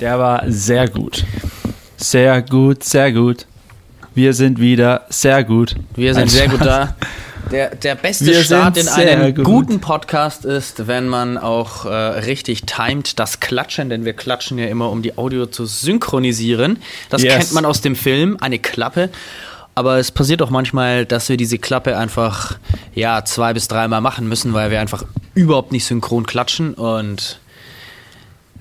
Der war sehr gut. Sehr gut, sehr gut. Wir sind wieder sehr gut. Wir sind sehr gut da. Der, der beste Wir Start in einen gut. guten Podcast ist, wenn man auch äh, richtig timet das Klatschen, denn wir klatschen ja immer, um die Audio zu synchronisieren. Das Yes. kennt man aus dem Film, eine Klappe. Aber es passiert auch manchmal, dass wir diese Klappe einfach ja zwei bis dreimal machen müssen, weil wir einfach überhaupt nicht synchron klatschen. Und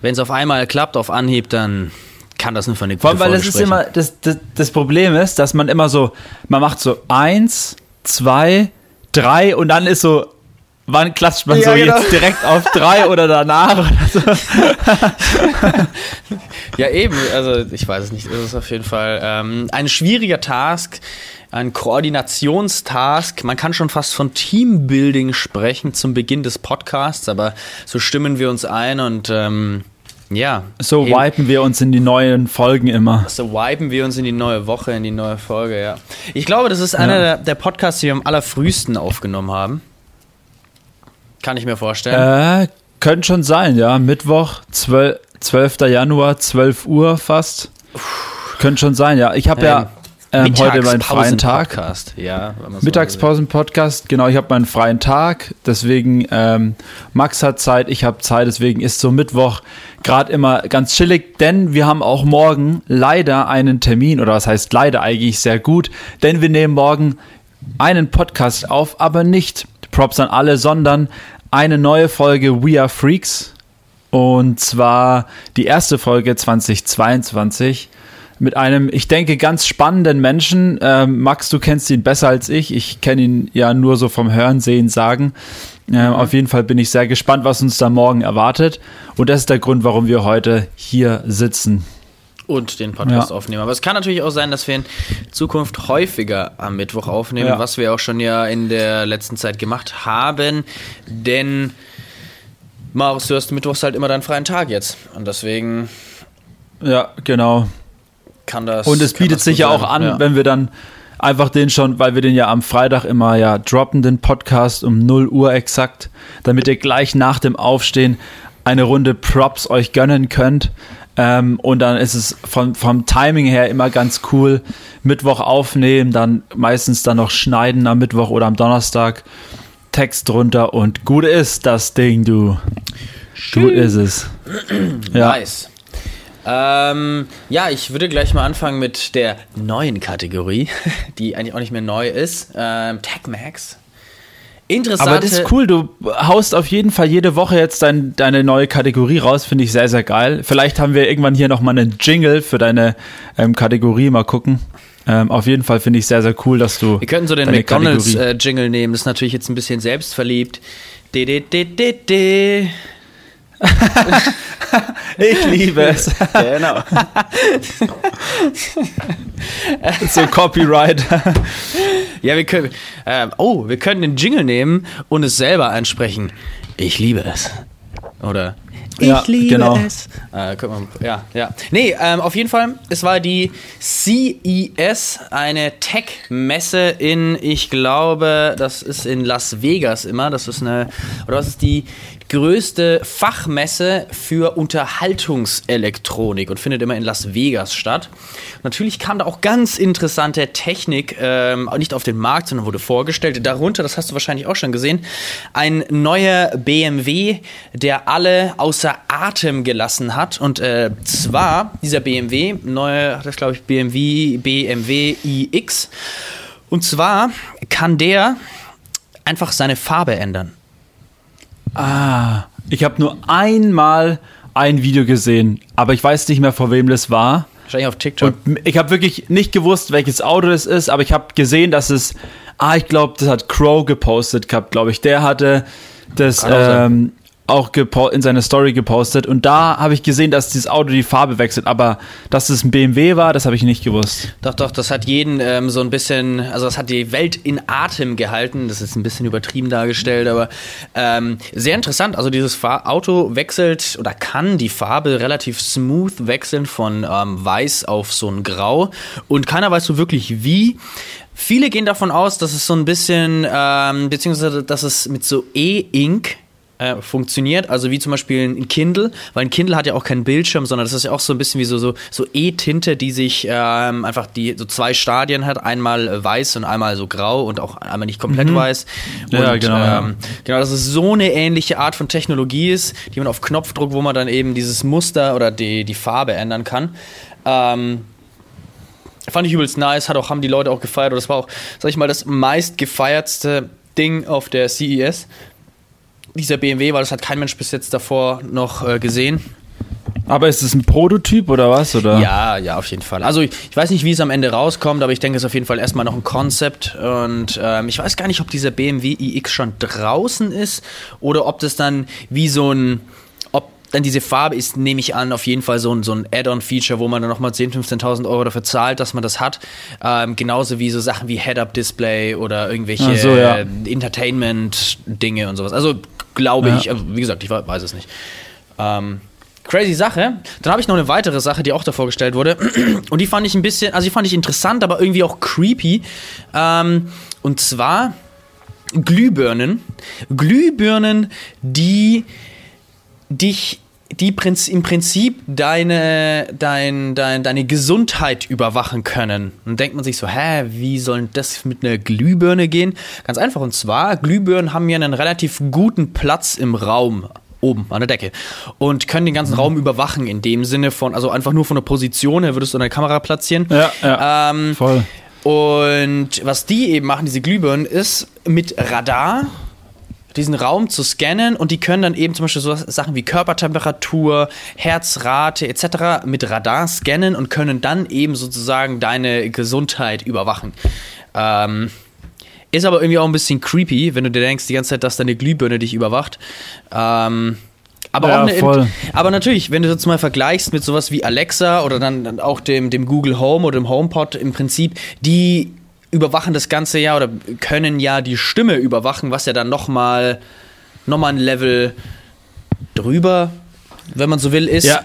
wenn es auf einmal klappt, auf Anhieb, dann kann das nur für eine Vor gute allem, weil das ist immer, das, das, das Problem ist, dass man immer so, man macht so eins, zwei, drei und dann ist so, wann klatscht man Ja, so genau. jetzt direkt auf drei oder danach oder so. Ja, eben. Also, ich weiß es nicht. Es ist auf jeden Fall ähm, ein schwieriger Task, ein Koordinationstask. Man kann schon fast von Teambuilding sprechen zum Beginn des Podcasts, aber so stimmen wir uns ein und ähm, ja. So Hey, wipen wir uns in die neuen Folgen immer. So wipen wir uns in die neue Woche, in die neue Folge, ja. Ich glaube, das ist einer Ja. der, der Podcasts, die wir am allerfrühesten aufgenommen haben. Kann ich mir vorstellen. Äh, könnte schon sein, ja. Mittwoch, 12, 12. Januar, 12 Uhr fast. Könnte schon sein, ja. Ich habe ja ähm, heute meinen freien Tag. Podcast, ja. Mittagspausen-Podcast, genau, ich habe meinen freien Tag, deswegen ähm, Max hat Zeit, ich habe Zeit, deswegen ist so Mittwoch gerade immer ganz chillig, denn wir haben auch morgen leider einen Termin, oder was heißt leider eigentlich sehr gut, denn wir nehmen morgen einen Podcast auf, aber nicht Props an alle, sondern eine neue Folge We Are Freaks. Und zwar die erste Folge 2022 mit einem, ich denke, ganz spannenden Menschen. Ähm, Max, du kennst ihn besser als ich. Ich kenne ihn ja nur so vom Hören, Sehen, Sagen. Ähm, Auf jeden Fall bin ich sehr gespannt, was uns da morgen erwartet. Und das ist der Grund, warum wir heute hier sitzen. und den Podcast Ja. aufnehmen. Aber es kann natürlich auch sein, dass wir in Zukunft häufiger am Mittwoch aufnehmen, Ja. was wir auch schon ja in der letzten Zeit gemacht haben. Denn Marius, du hast mittwochs halt immer deinen freien Tag jetzt. Und deswegen Ja, genau. Kann das. Und es bietet sich ja auch an, Ja. wenn wir dann einfach den schon, weil wir den ja am Freitag immer ja droppen, den Podcast um 0 Uhr exakt, damit ihr gleich nach dem Aufstehen eine Runde Props euch gönnen könnt. Ähm, und dann ist es vom, vom Timing her immer ganz cool. Mittwoch aufnehmen, dann meistens dann noch schneiden am Mittwoch oder am Donnerstag. Text drunter und gut ist das Ding, du. Gut ist es. Ja. Nice. Ähm, ja, ich würde gleich mal anfangen mit der neuen Kategorie, die eigentlich auch nicht mehr neu ist. Ähm, TechMax. Interessante. Aber das ist cool, du haust auf jeden Fall jede Woche jetzt dein, deine neue Kategorie raus, finde ich sehr, sehr geil. Vielleicht haben wir irgendwann hier nochmal einen Jingle für deine ähm, Kategorie, mal gucken. Ähm, auf jeden Fall finde ich sehr, sehr cool, dass du. Wir könnten so den McDonalds-Jingle nehmen. Das ist natürlich jetzt ein bisschen selbstverliebt. De, de, de, de, de. Ich liebe es. Genau. so Copyright. Ja, wir können. ähm, oh, wir können den Jingle nehmen und es selber ansprechen. Ich liebe es. Oder. Ich Ja, liebe genau. es. Äh, guck mal, ja, ja. Nee, ähm, auf jeden Fall, es war die CES, eine Tech-Messe in, ich glaube, das ist in Las Vegas immer. Das ist eine, oder was ist die größte Fachmesse für Unterhaltungselektronik und findet immer in Las Vegas statt. Natürlich kam da auch ganz interessante Technik, ähm, nicht auf den Markt, sondern wurde vorgestellt. Darunter, das hast du wahrscheinlich auch schon gesehen, ein neuer BMW, der alle außer Atem gelassen hat. Und äh, zwar dieser BMW, neue, das glaube ich BMW, BMW iX. Und zwar kann der einfach seine Farbe ändern. Ah, ich habe nur einmal ein Video gesehen, aber ich weiß nicht mehr, vor wem das war. Wahrscheinlich auf TikTok. Und ich habe wirklich nicht gewusst, welches Auto das ist, aber ich habe gesehen, dass es, ah, ich glaube, das hat Crow gepostet gehabt, glaube ich. Der hatte das ähm, auch in seine Story gepostet und da habe ich gesehen, dass dieses Auto die Farbe wechselt, aber dass es ein BMW war, das habe ich nicht gewusst. Doch, doch, das hat jeden ähm, so ein bisschen, also das hat die Welt in Atem gehalten. Das ist ein bisschen übertrieben dargestellt, aber ähm, sehr interessant. Also dieses Fahr Auto wechselt oder kann die Farbe relativ smooth wechseln von ähm, weiß auf so ein Grau und keiner weiß so wirklich wie. Viele gehen davon aus, dass es so ein bisschen, ähm, beziehungsweise dass es mit so E-Ink äh, funktioniert, also wie zum Beispiel ein Kindle, weil ein Kindle hat ja auch keinen Bildschirm, sondern das ist ja auch so ein bisschen wie so, so, so E-Tinte, die sich ähm, einfach die so zwei Stadien hat, einmal äh, weiß und einmal so grau und auch einmal nicht komplett mhm. weiß. Und, ja, genau. Ähm, genau, dass es so eine ähnliche Art von Technologie ist, die man auf Knopfdruck, wo man dann eben dieses Muster oder die, die Farbe ändern kann. Ähm, fand ich übelst nice, hat auch, haben die Leute auch gefeiert. Und das war auch, sag ich mal, das meist gefeiertste Ding auf der CES dieser BMW, weil das hat kein Mensch bis jetzt davor noch äh, gesehen. Aber ist es ein Prototyp oder was? Oder? Ja, ja, auf jeden Fall. Also ich, ich weiß nicht, wie es am Ende rauskommt, aber ich denke, es ist auf jeden Fall erstmal noch ein Konzept. Und ähm, ich weiß gar nicht, ob dieser BMW iX schon draußen ist oder ob das dann wie so ein dann diese Farbe ist, nehme ich an, auf jeden Fall so ein, so ein Add-on-Feature, wo man dann nochmal 10.000, 15.000 Euro dafür zahlt, dass man das hat. Ähm, genauso wie so Sachen wie Head-Up-Display oder irgendwelche so, ja. Entertainment-Dinge und sowas. Also glaube ja. ich, also, wie gesagt, ich weiß es nicht. Ähm, crazy Sache. Dann habe ich noch eine weitere Sache, die auch da vorgestellt wurde. Und die fand ich ein bisschen, also die fand ich interessant, aber irgendwie auch creepy. Ähm, und zwar Glühbirnen. Glühbirnen, die dich die im Prinzip deine, dein, dein, deine Gesundheit überwachen können. Und denkt man sich so, hä, wie soll das mit einer Glühbirne gehen? Ganz einfach, und zwar, Glühbirnen haben ja einen relativ guten Platz im Raum oben an der Decke und können den ganzen mhm. Raum überwachen in dem Sinne von, also einfach nur von der Position her würdest du eine Kamera platzieren. Ja, ja ähm, voll. Und was die eben machen, diese Glühbirnen, ist mit Radar diesen Raum zu scannen und die können dann eben zum Beispiel so Sachen wie Körpertemperatur, Herzrate etc. mit Radar scannen und können dann eben sozusagen deine Gesundheit überwachen. Ähm, ist aber irgendwie auch ein bisschen creepy, wenn du dir denkst die ganze Zeit, dass deine Glühbirne dich überwacht. Ähm, aber, ja, eine, aber natürlich, wenn du das mal vergleichst mit sowas wie Alexa oder dann auch dem, dem Google Home oder dem HomePod im Prinzip, die überwachen das ganze ja oder können ja die Stimme überwachen, was ja dann nochmal noch mal ein Level drüber, wenn man so will, ist. Ja,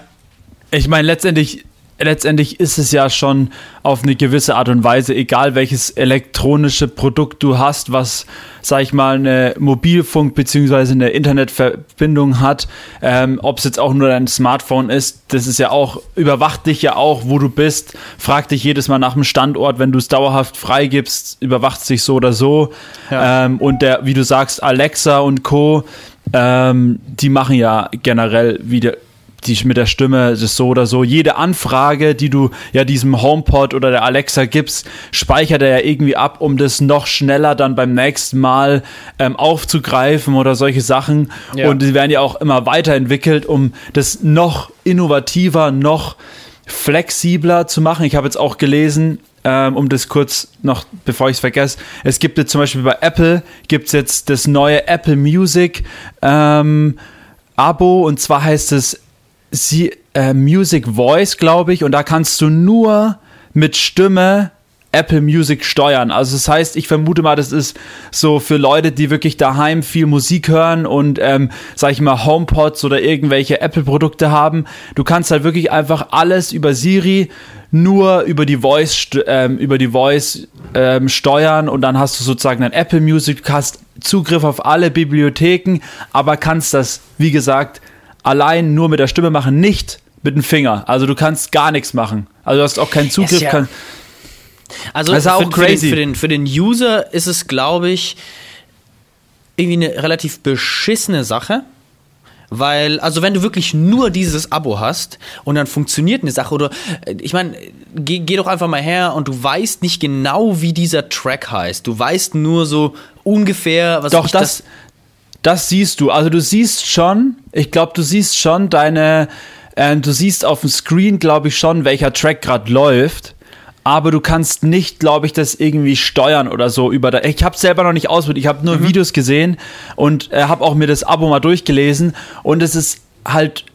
ich meine, letztendlich letztendlich ist es ja schon auf eine gewisse Art und Weise, egal welches elektronische Produkt du hast, was, sag ich mal, eine Mobilfunk- bzw. eine Internetverbindung hat, ähm, ob es jetzt auch nur dein Smartphone ist, das ist ja auch, überwacht dich ja auch, wo du bist, fragt dich jedes Mal nach dem Standort, wenn du es dauerhaft freigibst, überwacht sich so oder so. Ja. Ähm, und der, wie du sagst, Alexa und Co., ähm, die machen ja generell wieder die mit der Stimme ist so oder so. Jede Anfrage, die du ja diesem HomePod oder der Alexa gibst, speichert er ja irgendwie ab, um das noch schneller dann beim nächsten Mal ähm, aufzugreifen oder solche Sachen. Ja. Und die werden ja auch immer weiterentwickelt, um das noch innovativer, noch flexibler zu machen. Ich habe jetzt auch gelesen, ähm, um das kurz noch, bevor ich es vergesse, es gibt jetzt zum Beispiel bei Apple, gibt es jetzt das neue Apple Music ähm, Abo und zwar heißt es sie, äh, Music Voice, glaube ich, und da kannst du nur mit Stimme Apple Music steuern. Also das heißt, ich vermute mal, das ist so für Leute, die wirklich daheim viel Musik hören und, ähm, sag ich mal, HomePods oder irgendwelche Apple-Produkte haben. Du kannst halt wirklich einfach alles über Siri nur über die Voice, ähm, über die Voice ähm, steuern und dann hast du sozusagen ein Apple Music, hast Zugriff auf alle Bibliotheken, aber kannst das, wie gesagt, allein nur mit der Stimme machen, nicht mit dem Finger. Also du kannst gar nichts machen. Also du hast auch keinen Zugriff. Ja, also das ist auch für, crazy. Für den, für, den, für den User ist es, glaube ich, irgendwie eine relativ beschissene Sache. Weil, also wenn du wirklich nur dieses Abo hast und dann funktioniert eine Sache oder äh, ich meine, geh, geh, doch einfach mal her und du weißt nicht genau, wie dieser Track heißt. Du weißt nur so ungefähr, was Doch, das, das, das siehst du. Also du siehst schon, ich glaube, du siehst schon deine, äh, du siehst auf dem Screen, glaube ich, schon, welcher Track gerade läuft. Aber du kannst nicht, glaube ich, das irgendwie steuern oder so über da. Ich habe selber noch nicht ausprobiert. Ich habe nur mhm. Videos gesehen und äh, habe auch mir das Abo mal durchgelesen. Und es ist halt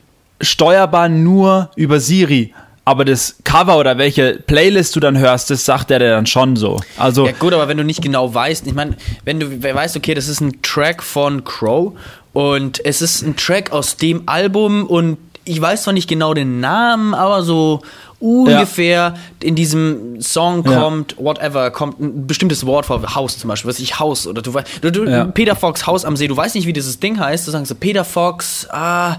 steuerbar nur über Siri aber das Cover oder welche Playlist du dann hörst, das sagt er dir dann schon so. Also ja gut, aber wenn du nicht genau weißt, ich meine, wenn du weißt, okay, das ist ein Track von Crow und es ist ein Track aus dem Album und ich weiß zwar nicht genau den Namen, aber so ungefähr in diesem Song kommt, whatever, kommt ein bestimmtes Wort vor, Haus zum Beispiel, was ich Haus oder du weißt, du, du, Ja. Peter Fox Haus am See, du weißt nicht, wie dieses Ding heißt, du sagst so, Peter Fox, ah,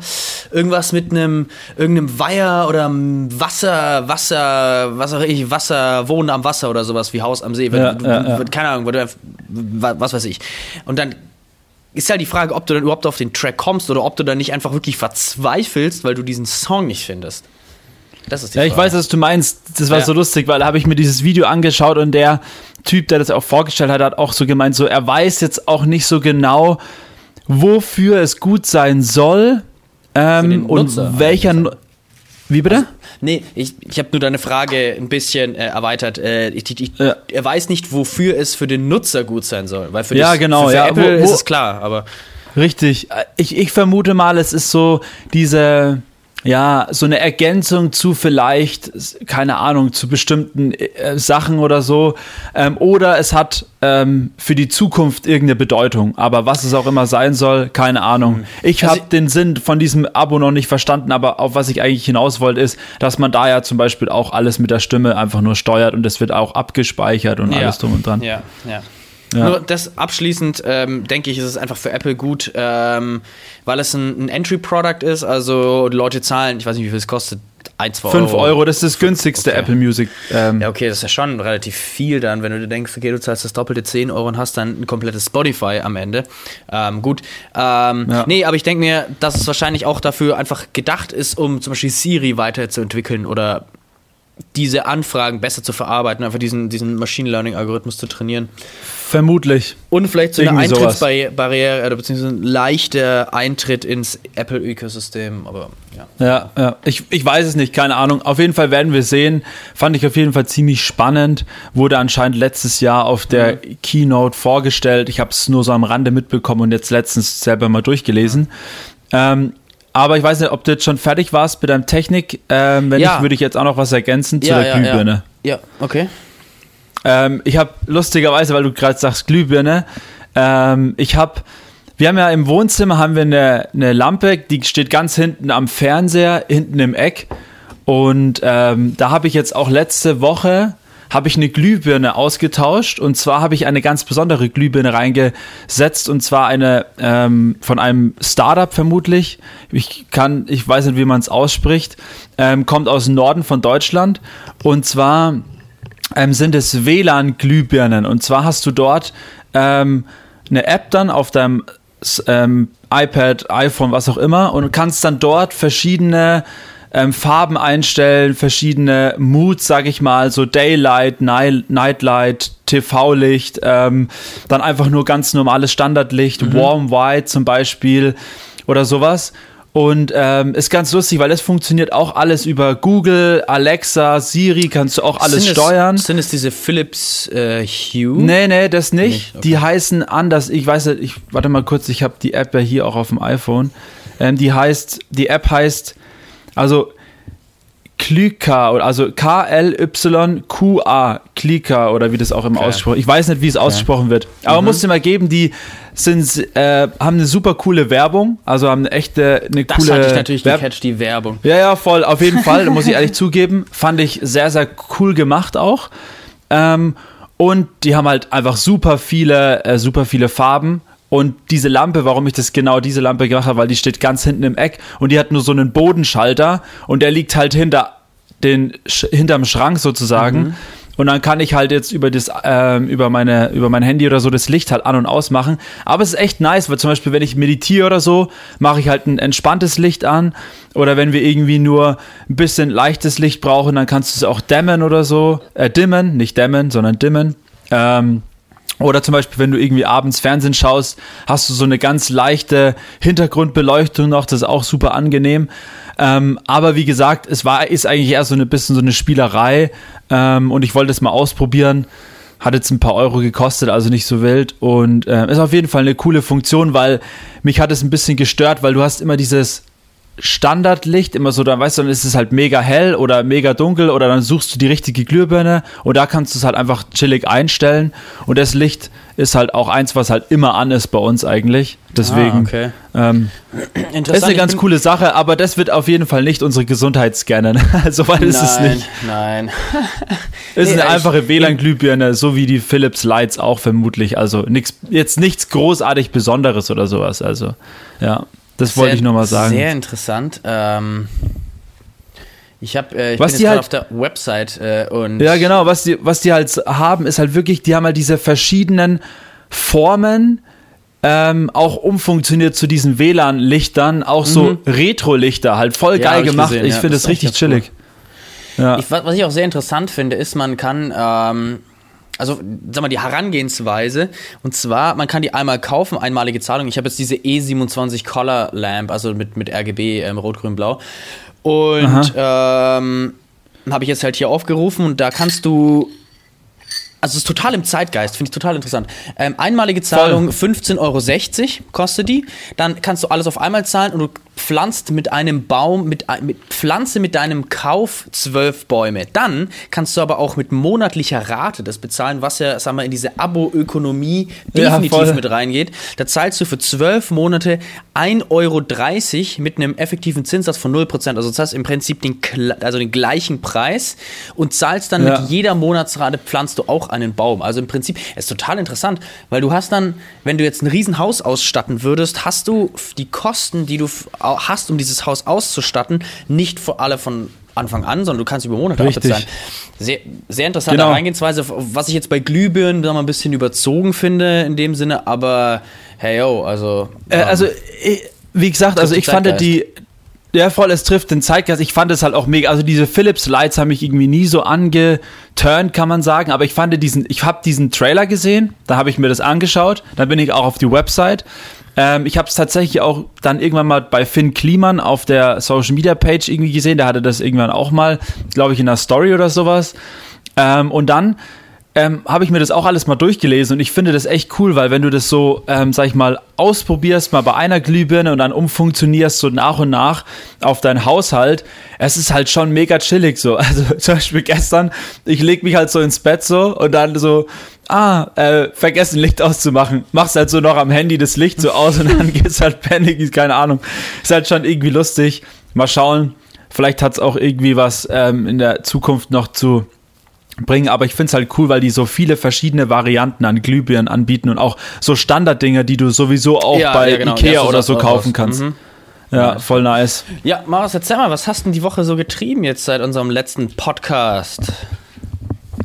irgendwas mit einem, irgendeinem Weiher oder Wasser, Wasser, was auch ich, Wasser, Wohnen am Wasser oder sowas wie Haus am See, wenn Ja, du, ja, ja. keine Ahnung, was weiß ich. Und dann ist halt die Frage, ob du dann überhaupt auf den Track kommst oder ob du dann nicht einfach wirklich verzweifelst, weil du diesen Song nicht findest. Das ist die Ja, Frage. ich weiß, was du meinst. Das war Ja. so lustig, weil da habe ich mir dieses Video angeschaut und der Typ, der das auch vorgestellt hat, hat auch so gemeint, so er weiß jetzt auch nicht so genau, wofür es gut sein soll ähm, und Nutzer, welcher. Wie bitte? Nee, ich, ich habe nur deine Frage ein bisschen äh, erweitert. Äh, ich, ich, Ja. Er weiß nicht, wofür es für den Nutzer gut sein soll. Weil für Ja, das, genau, Für, für ja, Apple wo- wo- ist es klar, aber Richtig. Ich, ich vermute mal, es ist so diese, ja, so eine Ergänzung zu vielleicht, keine Ahnung, zu bestimmten äh, Sachen oder so. Ähm, oder es hat ähm, für die Zukunft irgendeine Bedeutung. Aber was es auch immer sein soll, keine Ahnung. Ich Also- habe den Sinn von diesem Abo noch nicht verstanden, aber auf was ich eigentlich hinaus wollte, ist, dass man da ja zum Beispiel auch alles mit der Stimme einfach nur steuert und es wird auch abgespeichert und alles drum und dran. Ja, ja. Ja. Nur das abschließend, ähm, denke ich, ist es einfach für Apple gut, ähm, weil es ein, ein Entry-Product ist. Also die Leute zahlen, ich weiß nicht, wie viel es kostet, 1, 2 5 Euro, das ist das günstigste Okay. Apple Music. Ähm, Ja, okay, das ist ja schon relativ viel dann, wenn du dir denkst, okay, du zahlst das doppelte 10 Euro und hast dann ein komplettes Spotify am Ende. Ähm, gut. Ähm, Ja. Nee, aber ich denke mir, dass es wahrscheinlich auch dafür einfach gedacht ist, um zum Beispiel Siri weiterzuentwickeln oder diese Anfragen besser zu verarbeiten, einfach diesen, diesen Machine Learning-Algorithmus zu trainieren. Vermutlich. Und vielleicht so eine Irgendwie sowas. Eintrittsbarriere oder beziehungsweise ein leichter Eintritt ins Apple-Ökosystem, aber ja. Ja, ja. Ich, ich weiß es nicht, keine Ahnung. Auf jeden Fall werden wir sehen. Fand ich auf jeden Fall ziemlich spannend. Wurde anscheinend letztes Jahr auf der Mhm. Keynote vorgestellt. Ich habe es nur so am Rande mitbekommen und jetzt letztens selber mal durchgelesen. Ähm, aber ich weiß nicht, ob du jetzt schon fertig warst mit deinem Technik. Ähm, wenn Ja. nicht, würde ich jetzt auch noch was ergänzen zu ja, der ja, Glühbirne. Ja. ja, okay. Ähm, ich habe lustigerweise, weil du gerade sagst Glühbirne, ähm, ich habe, wir haben ja im Wohnzimmer haben wir eine, eine Lampe, die steht ganz hinten am Fernseher, hinten im Eck. Und ähm, da habe ich jetzt auch letzte Woche habe ich eine Glühbirne ausgetauscht und zwar habe ich eine ganz besondere Glühbirne reingesetzt und zwar eine ähm, von einem Startup vermutlich. Ich kann, ich weiß nicht, wie man es ausspricht. Ähm, kommt aus dem Norden von Deutschland und zwar ähm, sind es WLAN-Glühbirnen. Und zwar hast du dort ähm, eine App dann auf deinem ähm, iPad, iPhone, was auch immer, und kannst dann dort verschiedene ähm, Farben einstellen, verschiedene Moods, sag ich mal, so Daylight, Night, Nightlight, TV-Licht, ähm, dann einfach nur ganz normales Standardlicht, Warm White zum Beispiel oder sowas. Und ähm, ist ganz lustig, weil es funktioniert auch alles über Google, Alexa, Siri, kannst du auch alles sind steuern. Es, sind es diese Philips äh, Hue? Nee, nee, das nicht. Nicht? Okay. Die heißen anders. Ich weiß nicht, ich warte mal kurz, ich habe die App ja hier auch auf dem iPhone. Ähm, die heißt, die App heißt, also oder also K-L-Y-Q-A, Klika oder wie das auch immer Okay. ausgesprochen Ich weiß nicht, wie es ausgesprochen wird. Aber Mhm. musst du mal geben, die sind, äh, haben eine super coole Werbung, also haben eine echte, eine Das coole hatte ich natürlich Werb- gecatcht, die Werbung. ja, ja, voll, auf jeden Fall, muss ich ehrlich zugeben. Fand ich sehr, sehr cool gemacht auch. Ähm, und die haben halt einfach super viele, äh, super viele Farben. Und diese Lampe, warum ich das genau diese Lampe gemacht habe, weil die steht ganz hinten im Eck und die hat nur so einen Bodenschalter und der liegt halt hinter den hinterm Schrank sozusagen. Und dann kann ich halt jetzt über das, ähm, über meine, über mein Handy oder so das Licht halt an und ausmachen. Aber es ist echt nice, weil zum Beispiel, wenn ich meditiere oder so, mache ich halt ein entspanntes Licht an. Oder wenn wir irgendwie nur ein bisschen leichtes Licht brauchen, dann kannst du es auch dämmen oder so. Äh, dimmen, nicht dämmen, sondern dimmen. Ähm, oder zum Beispiel, wenn du irgendwie abends Fernsehen schaust, hast du so eine ganz leichte Hintergrundbeleuchtung noch, das ist auch super angenehm. Ähm, aber wie gesagt, es war, ist eigentlich eher so ein bisschen so eine Spielerei ähm, und ich wollte es mal ausprobieren. Hat jetzt ein paar Euro gekostet, also nicht so wild und äh, ist auf jeden Fall eine coole Funktion, weil mich hat es ein bisschen gestört, weil du hast immer dieses Standardlicht, immer so, dann weißt du, dann ist es halt mega hell oder mega dunkel oder dann suchst du die richtige Glühbirne und da kannst du es halt einfach chillig einstellen und das Licht ist halt auch eins, was halt immer an ist bei uns eigentlich. Deswegen Ah, okay. ähm, ist eine ganz coole Sache, aber das wird auf jeden Fall nicht unsere Gesundheit scannen. so weit ist es nicht. nein. Ist Nee, eine einfache WLAN-Glühbirne, so wie die Philips Lights auch vermutlich. Also nix, jetzt nichts großartig Besonderes oder sowas. Also ja, das wollte ich nur mal sagen. Sehr interessant. Ähm, ich habe, äh, ich Was bin die jetzt halt- gerade auf der Website äh, und Ja, genau, was die, was die halt haben, ist halt wirklich, die haben halt diese verschiedenen Formen, ähm, auch umfunktioniert zu diesen WLAN-Lichtern, auch so Retro-Lichter, halt voll Mhm. Ja, geil hab ich gemacht. gesehen, ich ja, finde echt richtig ganz cool. chillig. Ja. Ich, was was ich auch sehr interessant finde, ist, man kann, ähm, also sag mal, die Herangehensweise, und zwar, man kann die einmal kaufen, einmalige Zahlung. Ich habe jetzt diese E27 Color Lamp, also mit, mit RGB, ähm, Rot, Grün, Blau. Und ähm, habe ich jetzt halt hier aufgerufen und da kannst du. Also es ist total im Zeitgeist, finde ich total interessant. Ähm, einmalige Zahlung 15,60 Euro kostet die. Dann kannst du alles auf einmal zahlen und du pflanzt mit einem Baum, mit, ein- mit Pflanze mit deinem Kauf zwölf Bäume. Dann kannst du aber auch mit monatlicher Rate das bezahlen, was ja, sagen wir, in diese Abo-Ökonomie Ja, definitiv voll. mit reingeht. Da zahlst du für zwölf Monate 1,30 Euro mit einem effektiven Zinssatz von 0%. Also das heißt im Prinzip den, also den gleichen Preis und zahlst dann Ja. mit jeder Monatsrate pflanzt du auch einen Baum. Also im Prinzip ist total interessant, weil du hast dann, wenn du jetzt ein Riesenhaus ausstatten würdest, hast du die Kosten, die du hast, um dieses Haus auszustatten, nicht für alle von Anfang an, sondern du kannst über Monate abbezahlen. Sehr, sehr interessante Genau. Herangehensweise, was ich jetzt bei Glühbirnen mal, ein bisschen überzogen finde in dem Sinne, aber hey yo, also Äh, also, ich, wie gesagt, also ich fand die. Ja, voll, es trifft den Zeitgeist. Ich fand es halt auch mega. Also diese Philips Lights haben mich irgendwie nie so angeturnt, kann man sagen. Aber ich fand diesen, ich habe diesen Trailer gesehen, da habe ich mir das angeschaut. Dann bin ich auch auf die Website. Ähm, ich habe es tatsächlich auch dann irgendwann mal bei Finn Kliman auf der Social Media Page irgendwie gesehen. Der hatte das irgendwann auch mal, glaube ich, in einer Story oder sowas. Ähm, und dann ähm, habe ich mir das auch alles mal durchgelesen und ich finde das echt cool, weil wenn du das so, ähm, sag ich mal, ausprobierst, mal bei einer Glühbirne und dann umfunktionierst so nach und nach auf deinen Haushalt, es ist halt schon mega chillig so. Also zum Beispiel gestern, ich leg mich halt so ins Bett so und dann so, ah, äh, vergessen Licht auszumachen. Machst halt so noch am Handy das Licht so aus und dann geht's halt panic, keine Ahnung. Ist halt schon irgendwie lustig. Mal schauen. Vielleicht hat's auch irgendwie was ähm, in der Zukunft noch zu bringen, aber ich finde es halt cool, weil die so viele verschiedene Varianten an Glühbirnen anbieten und auch so Standarddinge, die du sowieso auch Ja, bei ja, genau. Ikea Ja, so oder so kaufen aus. kannst. Mhm. Ja, voll nice. Ja, Marius, erzähl mal, was hast denn die Woche so getrieben jetzt seit unserem letzten Podcast?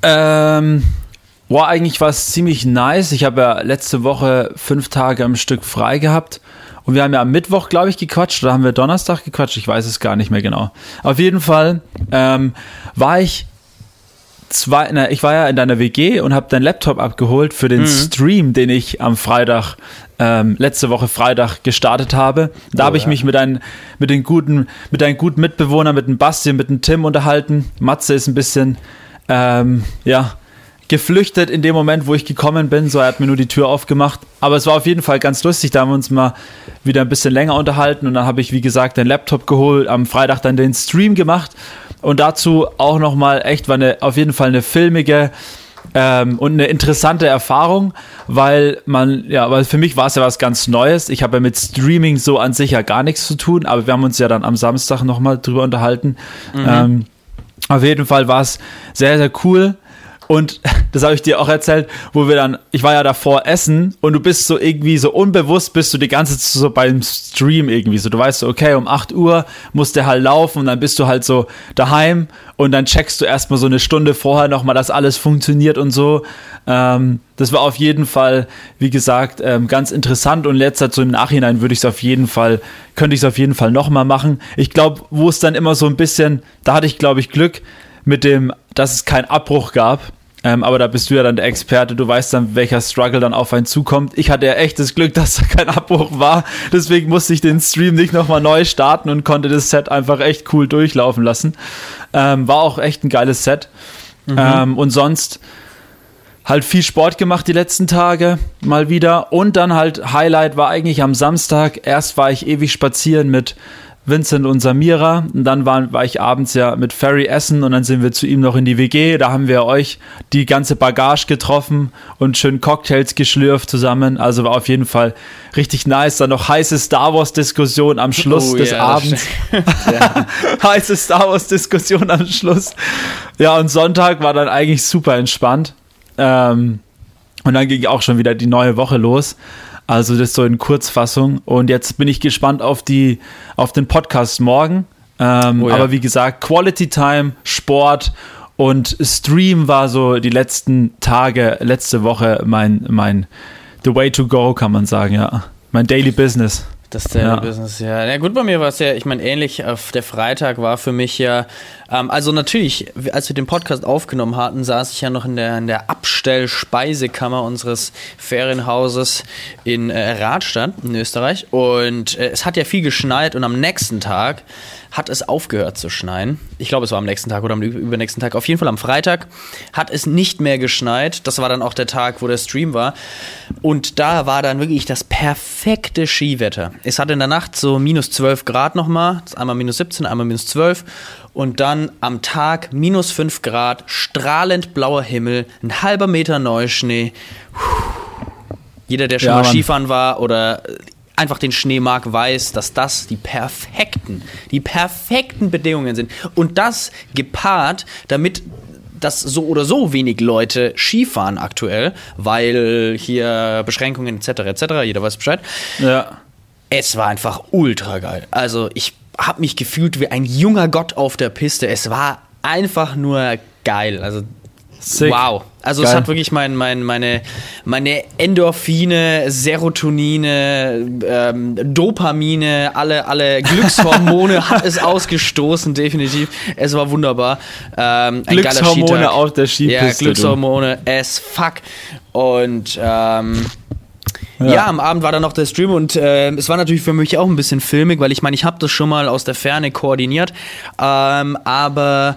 Ähm, war eigentlich was ziemlich nice. Ich habe ja letzte Woche fünf Tage am Stück frei gehabt. Und wir haben ja am Mittwoch, glaube ich, gequatscht. Oder haben wir Donnerstag gequatscht? Ich weiß es gar nicht mehr genau. Auf jeden Fall ähm, war ich zwei, na, ich war ja in deiner WG und habe deinen Laptop abgeholt für den Stream, den ich am Freitag, ähm, letzte Woche Freitag gestartet habe. Da Oh, habe ich ja. mich mit, deinen, mit den guten, mit deinen guten Mitbewohnern, mit dem Basti, mit dem Tim unterhalten. Matze ist ein bisschen, ähm, ja, geflüchtet in dem Moment, wo ich gekommen bin. So, er hat mir nur die Tür aufgemacht. Aber es war auf jeden Fall ganz lustig. Da haben wir uns mal wieder ein bisschen länger unterhalten. Und dann habe ich, wie gesagt, den Laptop geholt, am Freitag dann den Stream gemacht. Und dazu auch nochmal echt, war eine, auf jeden Fall eine filmige ähm, und eine interessante Erfahrung, weil man, ja, weil für mich war es ja was ganz Neues. Ich habe ja mit Streaming so an sich ja gar nichts zu tun, aber wir haben uns ja dann am Samstag nochmal drüber unterhalten. Ähm, auf jeden Fall war es sehr, sehr cool. Und das habe ich dir auch erzählt, wo wir dann, ich war ja davor essen und du bist so irgendwie so unbewusst, bist du die ganze Zeit so beim Stream irgendwie so. Du weißt so, okay, um 8 Uhr muss der halt laufen und dann bist du halt so daheim und dann checkst du erstmal so eine Stunde vorher nochmal, dass alles funktioniert und so. Ähm, das war auf jeden Fall, wie gesagt, ähm, ganz interessant und letzter so im Nachhinein würde ich es auf jeden Fall, könnte ich es auf jeden Fall nochmal machen. Ich glaube, wo es dann immer so ein bisschen, da hatte ich glaube ich Glück mit dem, dass es keinen Abbruch gab. Ähm, aber da bist du ja dann der Experte, du weißt dann, welcher Struggle dann auf einen zukommt. Ich hatte ja echt das Glück, dass da kein Abbruch war. Deswegen musste ich den Stream nicht nochmal neu starten und konnte das Set einfach echt cool durchlaufen lassen. Ähm, war auch echt ein geiles Set. Ähm, und sonst halt viel Sport gemacht die letzten Tage mal wieder. Und dann halt Highlight war eigentlich am Samstag. Erst war ich ewig spazieren mit Vincent und Samira. Und dann waren, war ich abends ja mit Ferry essen und dann sind wir zu ihm noch in die WG. Da haben wir euch die ganze Bagage getroffen und schön Cocktails geschlürft zusammen. Also war auf jeden Fall richtig nice. Dann noch heiße Star Wars Diskussion am Schluss oh, des ja, Abends. heiße Star Wars Diskussion am Schluss. Ja, und Sonntag war dann eigentlich super entspannt. Ähm, und dann ging auch schon wieder die neue Woche los. Also das so in Kurzfassung. Und jetzt bin ich gespannt auf die, auf den Podcast morgen. Ähm, oh ja. Aber wie gesagt, Quality Time, Sport und Stream war so die letzten Tage, letzte Woche mein, mein The Way to Go, kann man sagen, ja. Mein Daily Business. Das Daily ja. Business, ja. Ja, gut, bei mir war es ja, ich meine, ähnlich. Auf der Freitag war für mich ja, ähm, also natürlich, als wir den Podcast aufgenommen hatten, saß ich ja noch in der, in der Abstellspeisekammer unseres Ferienhauses in äh, Radstadt in Österreich. Und äh, es hat ja viel geschneit und am nächsten Tag hat es aufgehört zu schneien. Ich glaube, es war am nächsten Tag oder am übernächsten Tag. Auf jeden Fall am Freitag hat es nicht mehr geschneit. Das war dann auch der Tag, wo der Stream war. Und da war dann wirklich das perfekte Skiwetter. Es hatte in der Nacht so minus 12 Grad nochmal. Einmal minus 17, einmal minus 12. Und dann am Tag minus 5 Grad, strahlend blauer Himmel, ein halber Meter Neuschnee. Jeder, der schon ja, mal Skifahren war oder einfach den Schnee mag, weiß, dass das die perfekten, die perfekten Bedingungen sind. Und das gepaart, damit dass so oder so wenig Leute Skifahren aktuell, weil hier Beschränkungen etc. etc. Jeder weiß Bescheid. Ja. Es war einfach ultra geil. Also ich habe mich gefühlt wie ein junger Gott auf der Piste. Es war einfach nur geil. Also Sick. Wow. Also Geil. es hat wirklich mein, mein, meine, meine Endorphine, Serotonine, ähm, Dopamine, alle, alle Glückshormone hat es ausgestoßen, definitiv. Es war wunderbar. Ähm, Glückshormone auf der Skipiste. Ja, Glückshormone as fuck. Und ähm, ja. ja. am Abend war dann noch der Stream und äh, es war natürlich für mich auch ein bisschen filmig, weil ich meine, ich habe das schon mal aus der Ferne koordiniert, ähm, aber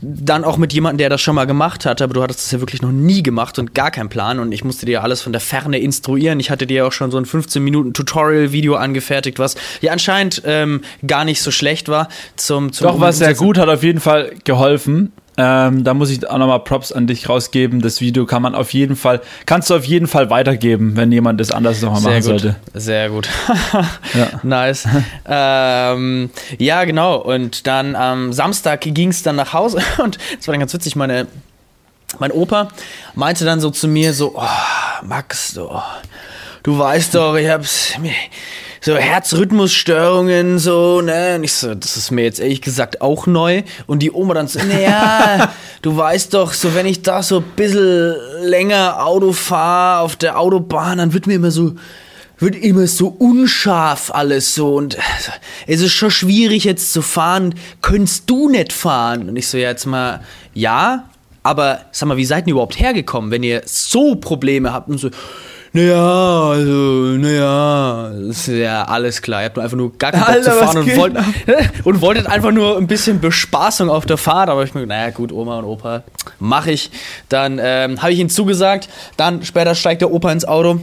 dann auch mit jemandem, der das schon mal gemacht hat, aber du hattest das ja wirklich noch nie gemacht und gar keinen Plan und ich musste dir alles von der Ferne instruieren. Ich hatte dir auch schon so ein 15 Minuten Tutorial-Video angefertigt, was ja anscheinend ähm, gar nicht so schlecht war. Zum, zum Doch, war sehr gut, hat auf jeden Fall geholfen. Ähm, da muss ich auch nochmal Props an dich rausgeben. Das Video kann man auf jeden Fall, kannst du auf jeden Fall weitergeben, wenn jemand das anders nochmal machen gut. sollte. Sehr gut. ja. Nice. ähm, ja, genau. Und dann am Samstag ging es dann nach Hause und es war dann ganz witzig, meine, mein Opa meinte dann so zu mir so, oh, Max, du, du weißt doch, ich hab's mir so Herzrhythmusstörungen, so, ne? Und ich so, das ist mir jetzt ehrlich gesagt auch neu. Und die Oma dann so, naja, du weißt doch, so wenn ich da so ein bisschen länger Auto fahre auf der Autobahn, dann wird mir immer so, wird immer so unscharf alles so und es ist schon schwierig jetzt zu fahren. Könntest du nicht fahren? Und ich so, ja, jetzt mal, ja, aber sag mal, wie seid ihr überhaupt hergekommen, wenn ihr so Probleme habt und so, naja, also, naja, ist ja alles klar. Ihr habt nur einfach nur gar keinen Bock Alter, zu fahren und, wollt, und, wolltet einfach nur ein bisschen Bespaßung auf der Fahrt. Aber ich mir, naja, gut, Oma und Opa, mach ich. Dann ähm, habe ich ihnen zugesagt. Dann später steigt der Opa ins Auto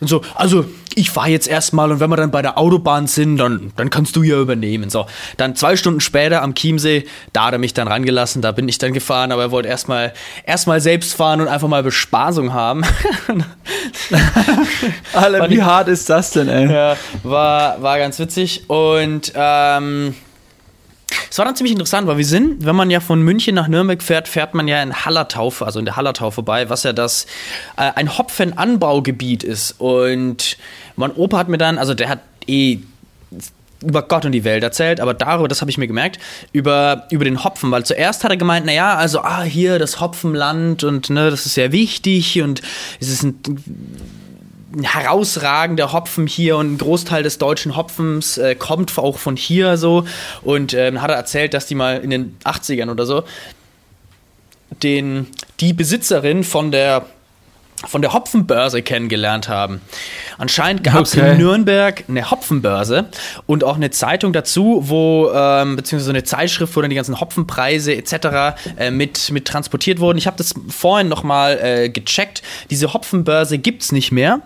und so, also ich fahre jetzt erstmal und wenn wir dann bei der Autobahn sind, dann, dann kannst du ja übernehmen. So, dann zwei Stunden später am Chiemsee, da hat er mich dann rangelassen, da bin ich dann gefahren, aber er wollte erstmal erstmal selbst fahren und einfach mal Bespaßung haben. Alter, wie hart ist das denn, ey? Ja, war, war ganz witzig und ähm, es war dann ziemlich interessant, weil wir sind, wenn man ja von München nach Nürnberg fährt, fährt man ja in Hallertau, also in der Hallertau vorbei, was ja das äh, ein Hopfenanbaugebiet ist. Und mein Opa hat mir dann, also der hat eh über Gott und die Welt erzählt, aber darüber, das habe ich mir gemerkt, über, über den Hopfen, weil zuerst hat er gemeint, naja, also, ah, hier das Hopfenland und ne, das ist sehr wichtig und es ist ein herausragender Hopfen hier und ein Großteil des deutschen Hopfens äh, kommt auch von hier so. Und ähm, hat er erzählt, dass die mal in den 80ern oder so den, die Besitzerin von der von der Hopfenbörse kennengelernt haben. Anscheinend gab es okay. in Nürnberg eine Hopfenbörse und auch eine Zeitung dazu, wo, ähm, beziehungsweise eine Zeitschrift, wo dann die ganzen Hopfenpreise etc. Äh, mit, mit transportiert wurden. Ich habe das vorhin nochmal äh, gecheckt. Diese Hopfenbörse gibt es nicht mehr,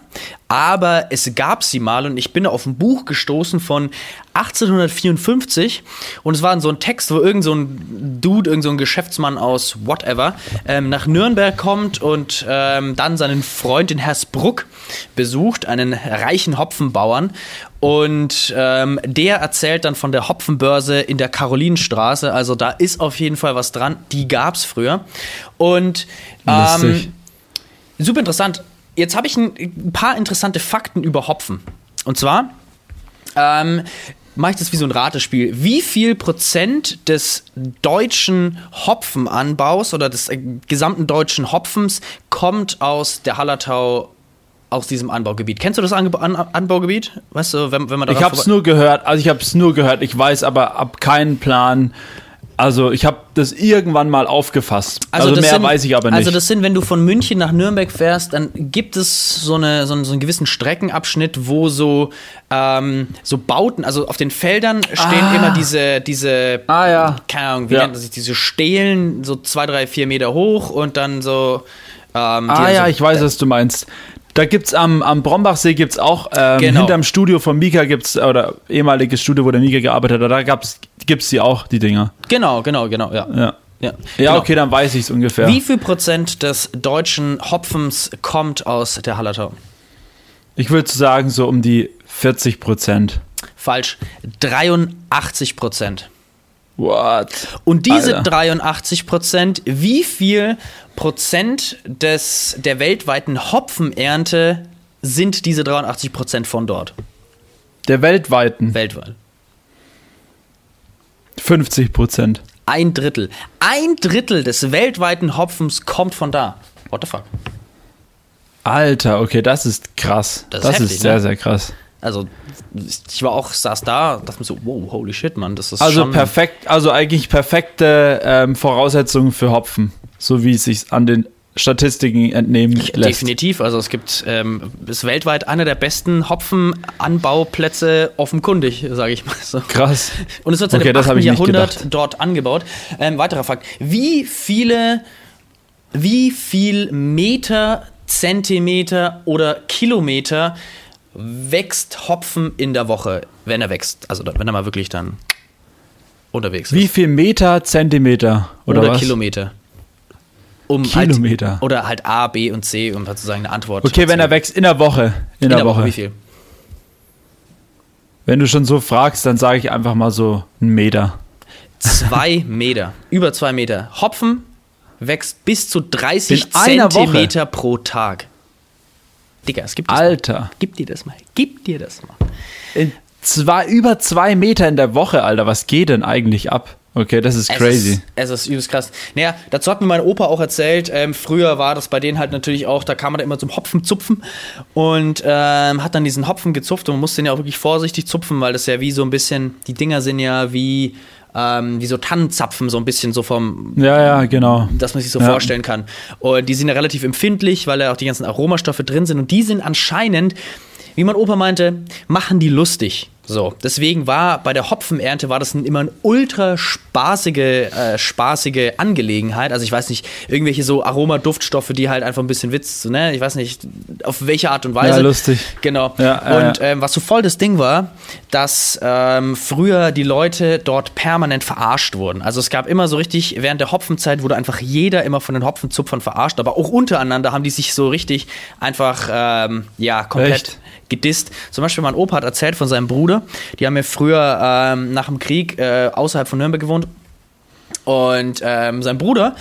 aber es gab sie mal und ich bin auf ein Buch gestoßen von 1854 und es war so ein Text, wo irgend so ein Dude, irgend so ein Geschäftsmann aus whatever ähm, nach Nürnberg kommt und ähm, dann seinen Freund in Hersbruck besucht, einen reichen Hopfenbauern und ähm, der erzählt dann von der Hopfenbörse in der Karolinenstraße. Also da ist auf jeden Fall was dran. Die gab es früher. Und ähm, super interessant. Jetzt habe ich ein, ein, paar interessante Fakten über Hopfen. Und zwar ähm, mache ich das wie so ein Ratespiel. Wie viel Prozent des deutschen Hopfenanbaus oder des äh, gesamten deutschen Hopfens kommt aus der Hallertau aus diesem Anbaugebiet. Kennst du das Ange An Anbaugebiet? Weißt du, wenn, wenn man Ich habe es nur gehört, also ich habe es nur gehört, ich weiß aber ab keinen Plan. Also ich habe das irgendwann mal aufgefasst. Also, also mehr sind, weiß ich aber nicht. Also das sind, wenn du von München nach Nürnberg fährst, dann gibt es so, eine, so, einen, so einen gewissen Streckenabschnitt, wo so, ähm, so Bauten, also auf den Feldern stehen ah. immer diese, diese, ah, ja. keine Ahnung, wie ja. nennt das sich, diese Stelen, so zwei, drei, vier Meter hoch und dann so ähm, ah ja, ich weiß, was du meinst. Da gibt's am, am Brombachsee gibt's auch, ähm, genau. hinterm Studio von Mika gibt's, oder ehemaliges Studio, wo der Mika gearbeitet hat, da gab's, gibt's die auch, die Dinger. Genau, genau, genau, ja. Ja, ja. ja genau. okay, dann weiß ich's ungefähr. Wie viel Prozent des deutschen Hopfens kommt aus der Hallertau? Ich würde sagen, so um die 40 Prozent. Falsch. 83 Prozent. What? Und diese Alter. 83 Prozent, wie viel Prozent des, der weltweiten Hopfenernte sind diese 83 Prozent von dort? Der weltweiten? Weltweit. 50 Prozent. Ein Drittel. Ein Drittel des weltweiten Hopfens kommt von da. What the fuck? Alter, okay, das ist krass. Das, das ist, heftig, ist, sehr, ne? sehr krass. Also, ich war auch, saß da und dachte mir so, wow, holy shit, Mann, das ist Also perfekt, also eigentlich perfekte ähm, Voraussetzungen für Hopfen, so wie es sich an den Statistiken entnehmen lässt. Definitiv, also es gibt, ähm, ist weltweit einer der besten Hopfenanbauplätze offenkundig, sage ich mal so. Krass. Und es wird seit okay, dem 8. Jahrhundert dort angebaut. Ähm, weiterer Fakt, wie viele, wie viel Meter, Zentimeter oder Kilometer wächst Hopfen in der Woche, wenn er wächst? Also wenn er mal wirklich dann unterwegs ist. Wie viel Meter, Zentimeter oder, oder was? Kilometer? Um Kilometer. Halt, oder halt A, B und C, um sozusagen eine Antwort Okay, wenn er wächst in der Woche. In, in der, der Woche. Woche. Wie viel? Wenn du schon so fragst, dann sage ich einfach mal so einen Meter. Zwei Meter. Über zwei Meter. Hopfen wächst bis zu 30 Zentimeter pro Tag. Digga, es gibt Alter. Mal. Gib dir das mal. Gib dir das mal. In zwei, über zwei Meter in der Woche, Alter. Was geht denn eigentlich ab? Okay, das ist crazy. Es ist, es ist übelst krass. Naja, dazu hat mir mein Opa auch erzählt, ähm, früher war das bei denen halt natürlich auch, da kam man da immer zum Hopfen zupfen und ähm, hat dann diesen Hopfen gezupft und man musste den ja auch wirklich vorsichtig zupfen, weil das ja wie so ein bisschen, die Dinger sind ja wie ähm, wie so Tannenzapfen, so ein bisschen so vom. Ja, ja, genau. Dass man sich so ja. vorstellen kann. Und die sind ja relativ empfindlich, weil da auch die ganzen Aromastoffe drin sind. Und die sind anscheinend, wie mein Opa meinte, machen die lustig. So, deswegen war bei der Hopfenernte war das immer eine ultra spaßige, äh, spaßige Angelegenheit. Also ich weiß nicht, irgendwelche so Aromaduftstoffe, die halt einfach ein bisschen Witz, ne? Ich weiß nicht, auf welche Art und Weise. Ja, lustig. Genau. Ja, äh, und ähm, was so voll das Ding war, dass ähm, früher die Leute dort permanent verarscht wurden. Also es gab immer so richtig, während der Hopfenzeit wurde einfach jeder immer von den Hopfenzupfern verarscht, aber auch untereinander haben die sich so richtig einfach, ähm, ja, komplett Echt? gedisst. Zum Beispiel mein Opa hat erzählt von seinem Bruder, die haben ja früher ähm, nach dem Krieg äh, außerhalb von Nürnberg gewohnt und ähm, sein Bruder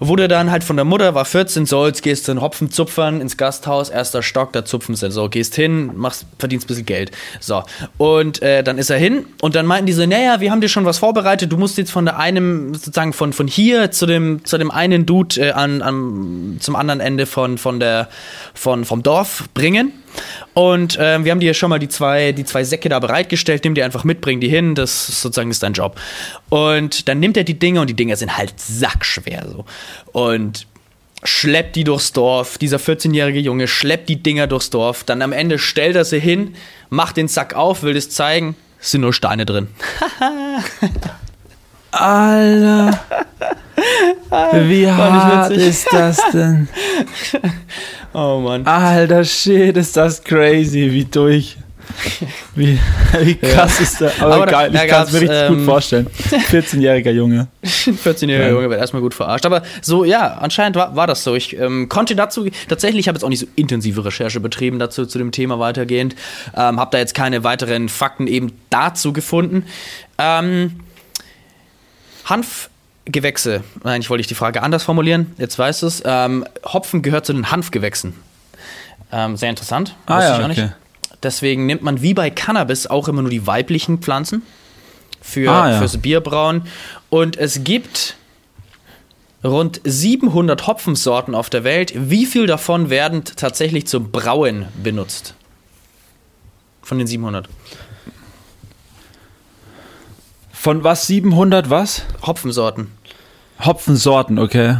wurde dann halt von der Mutter, war 14, so, jetzt gehst du in Hopfen zupfern ins Gasthaus, erster Stock, da zupfen sie. So, gehst hin, machst, verdienst ein bisschen Geld. So. Und äh, dann ist er hin und dann meinten die so, naja, wir haben dir schon was vorbereitet, du musst jetzt von der einem, sozusagen von, von hier zu dem, zu dem einen Dude äh, an, an, zum anderen Ende von, von der, von, vom Dorf bringen. Und ähm, wir haben dir schon mal die zwei, die zwei Säcke da bereitgestellt, nimm die einfach mit, bring die hin, das ist sozusagen ist dein Job. Und dann nimmt er die Dinge und die Dinger sind halt sackschwer so. Und schleppt die durchs Dorf, dieser 14-jährige Junge schleppt die Dinger durchs Dorf, dann am Ende stellt er sie hin, macht den Sack auf, will das zeigen, es sind nur Steine drin. Alter. Wie hart ist das denn? Oh Mann. Alter Shit, ist das crazy, wie durch. Wie, wie krass ist das? Aber, Aber geil, da ich kann es mir richtig gut ähm, vorstellen. 14-jähriger Junge. 14-jähriger Ja. Junge wird erstmal gut verarscht. Aber so, ja, anscheinend war, war das so. Ich ähm, konnte dazu, tatsächlich, ich habe jetzt auch nicht so intensive Recherche betrieben dazu, zu dem Thema weitergehend. Ähm, habe da jetzt keine weiteren Fakten eben dazu gefunden. Ähm, Hanfgewächse, eigentlich wollte ich die Frage anders formulieren, jetzt weißt du es. Ähm, Hopfen gehört zu den Hanfgewächsen. Ähm, sehr interessant. Ah wusste ja, ich auch nicht. okay. Deswegen nimmt man wie bei Cannabis auch immer nur die weiblichen Pflanzen für, Ah, ja. fürs Bierbrauen. Und es gibt rund 700 Hopfensorten auf der Welt. Wie viel davon werden tatsächlich zum Brauen benutzt? Von den 700. Von was? 700 was? Hopfensorten. Hopfensorten, okay.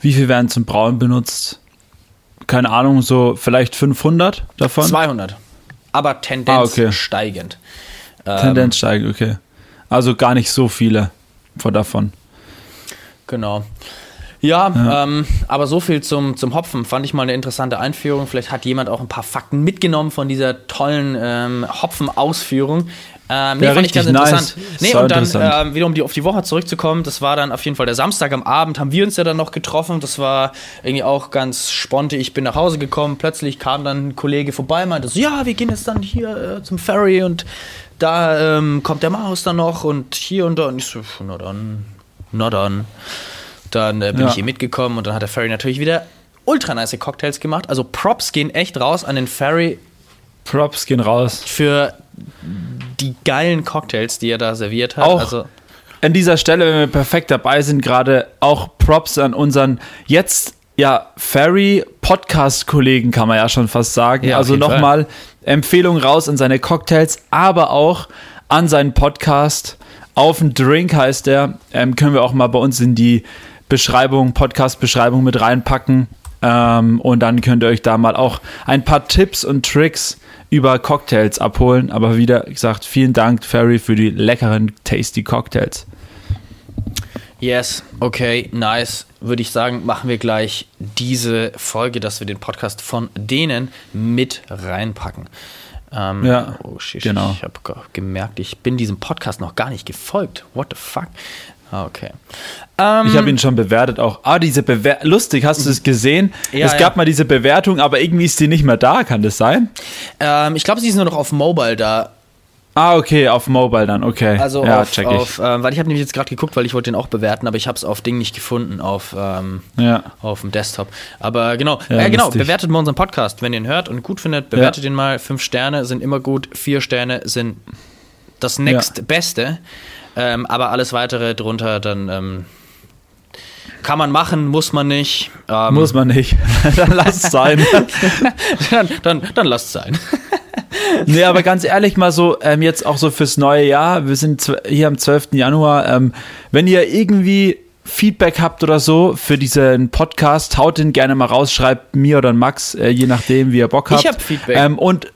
Wie viel werden zum Brauen benutzt? Keine Ahnung, so vielleicht 500 davon? 200. Aber Tendenz Ah, okay. steigend. Ähm, Tendenz steigt, okay. Also gar nicht so viele von davon. Genau. Ja, Ähm, aber so viel zum, zum Hopfen. Fand ich mal eine interessante Einführung. Vielleicht hat jemand auch ein paar Fakten mitgenommen von dieser tollen ähm, Hopfen-Ausführung. Ähm, nee, Ja, fand ich ganz richtig nice. interessant. Nee, und dann interessant. ähm, wieder um die, auf die Woche zurückzukommen, das war dann auf jeden Fall der Samstag am Abend, haben wir uns ja dann noch getroffen. Das war irgendwie auch ganz spontan. Ich bin nach Hause gekommen, plötzlich kam dann ein Kollege vorbei, meinte so, ja, wir gehen jetzt dann hier äh, zum Ferry und da ähm, kommt der Maus dann noch und hier und da. Und ich so, na dann, na dann. Dann äh, bin Ja. ich hier mitgekommen und dann hat der Ferry natürlich wieder ultra nice Cocktails gemacht. Also Props gehen echt raus an den Ferry Props gehen raus. für die geilen Cocktails, die er da serviert hat. Auch also, an dieser Stelle, wenn wir perfekt dabei sind, gerade auch Props an unseren jetzt ja Ferry-Podcast-Kollegen, kann man ja schon fast sagen. Ja, also nochmal Empfehlung raus an seine Cocktails, aber auch an seinen Podcast. Auf den Drink heißt der. Ähm, können wir auch mal bei uns in die Beschreibung, Podcast-Beschreibung mit reinpacken. Ähm, und dann könnt ihr euch da mal auch ein paar Tipps und Tricks über Cocktails abholen. Aber wieder gesagt, vielen Dank, Ferry, für die leckeren, tasty Cocktails. yes, okay, nice. Würde ich sagen, machen wir gleich diese Folge, dass wir den Podcast von denen mit reinpacken. Ähm, Ja, oh, shit, genau. Ich habe gemerkt, ich bin diesem Podcast noch gar nicht gefolgt. What the fuck? Ah, Okay. Ähm, Ich habe ihn schon bewertet auch. Ah, diese Bewertung. Lustig, hast du es gesehen? Ja, es ja. gab mal diese Bewertung, aber irgendwie ist die nicht mehr da. Kann das sein? ähm, ich glaube, sie ist nur noch auf Mobile da. Ah, okay, auf Mobile dann, okay. Also ja, auf, check ich. auf ähm, weil ich habe nämlich jetzt gerade geguckt, weil ich wollte den auch bewerten, aber ich habe es auf Ding nicht gefunden, auf, ähm, ja. auf dem Desktop. Aber genau, Ja, äh, genau, lustig. bewertet mal unseren Podcast. Wenn ihr ihn hört und gut findet, bewertet ihn mal. Fünf Sterne sind immer gut, vier Sterne sind das nächstbeste. Ähm, aber alles weitere drunter, dann ähm, kann man machen, muss man nicht. Ähm, Muss man nicht. dann lass es sein. dann, dann, dann lasst es sein. nee, aber ganz ehrlich mal so, ähm, jetzt auch so fürs neue Jahr. Wir sind hier am 12. Januar. Ähm, wenn ihr irgendwie Feedback habt oder so für diesen Podcast, haut den gerne mal raus, schreibt mir oder Max, äh, je nachdem, wie ihr Bock habt. Ich hab Feedback. Ähm, und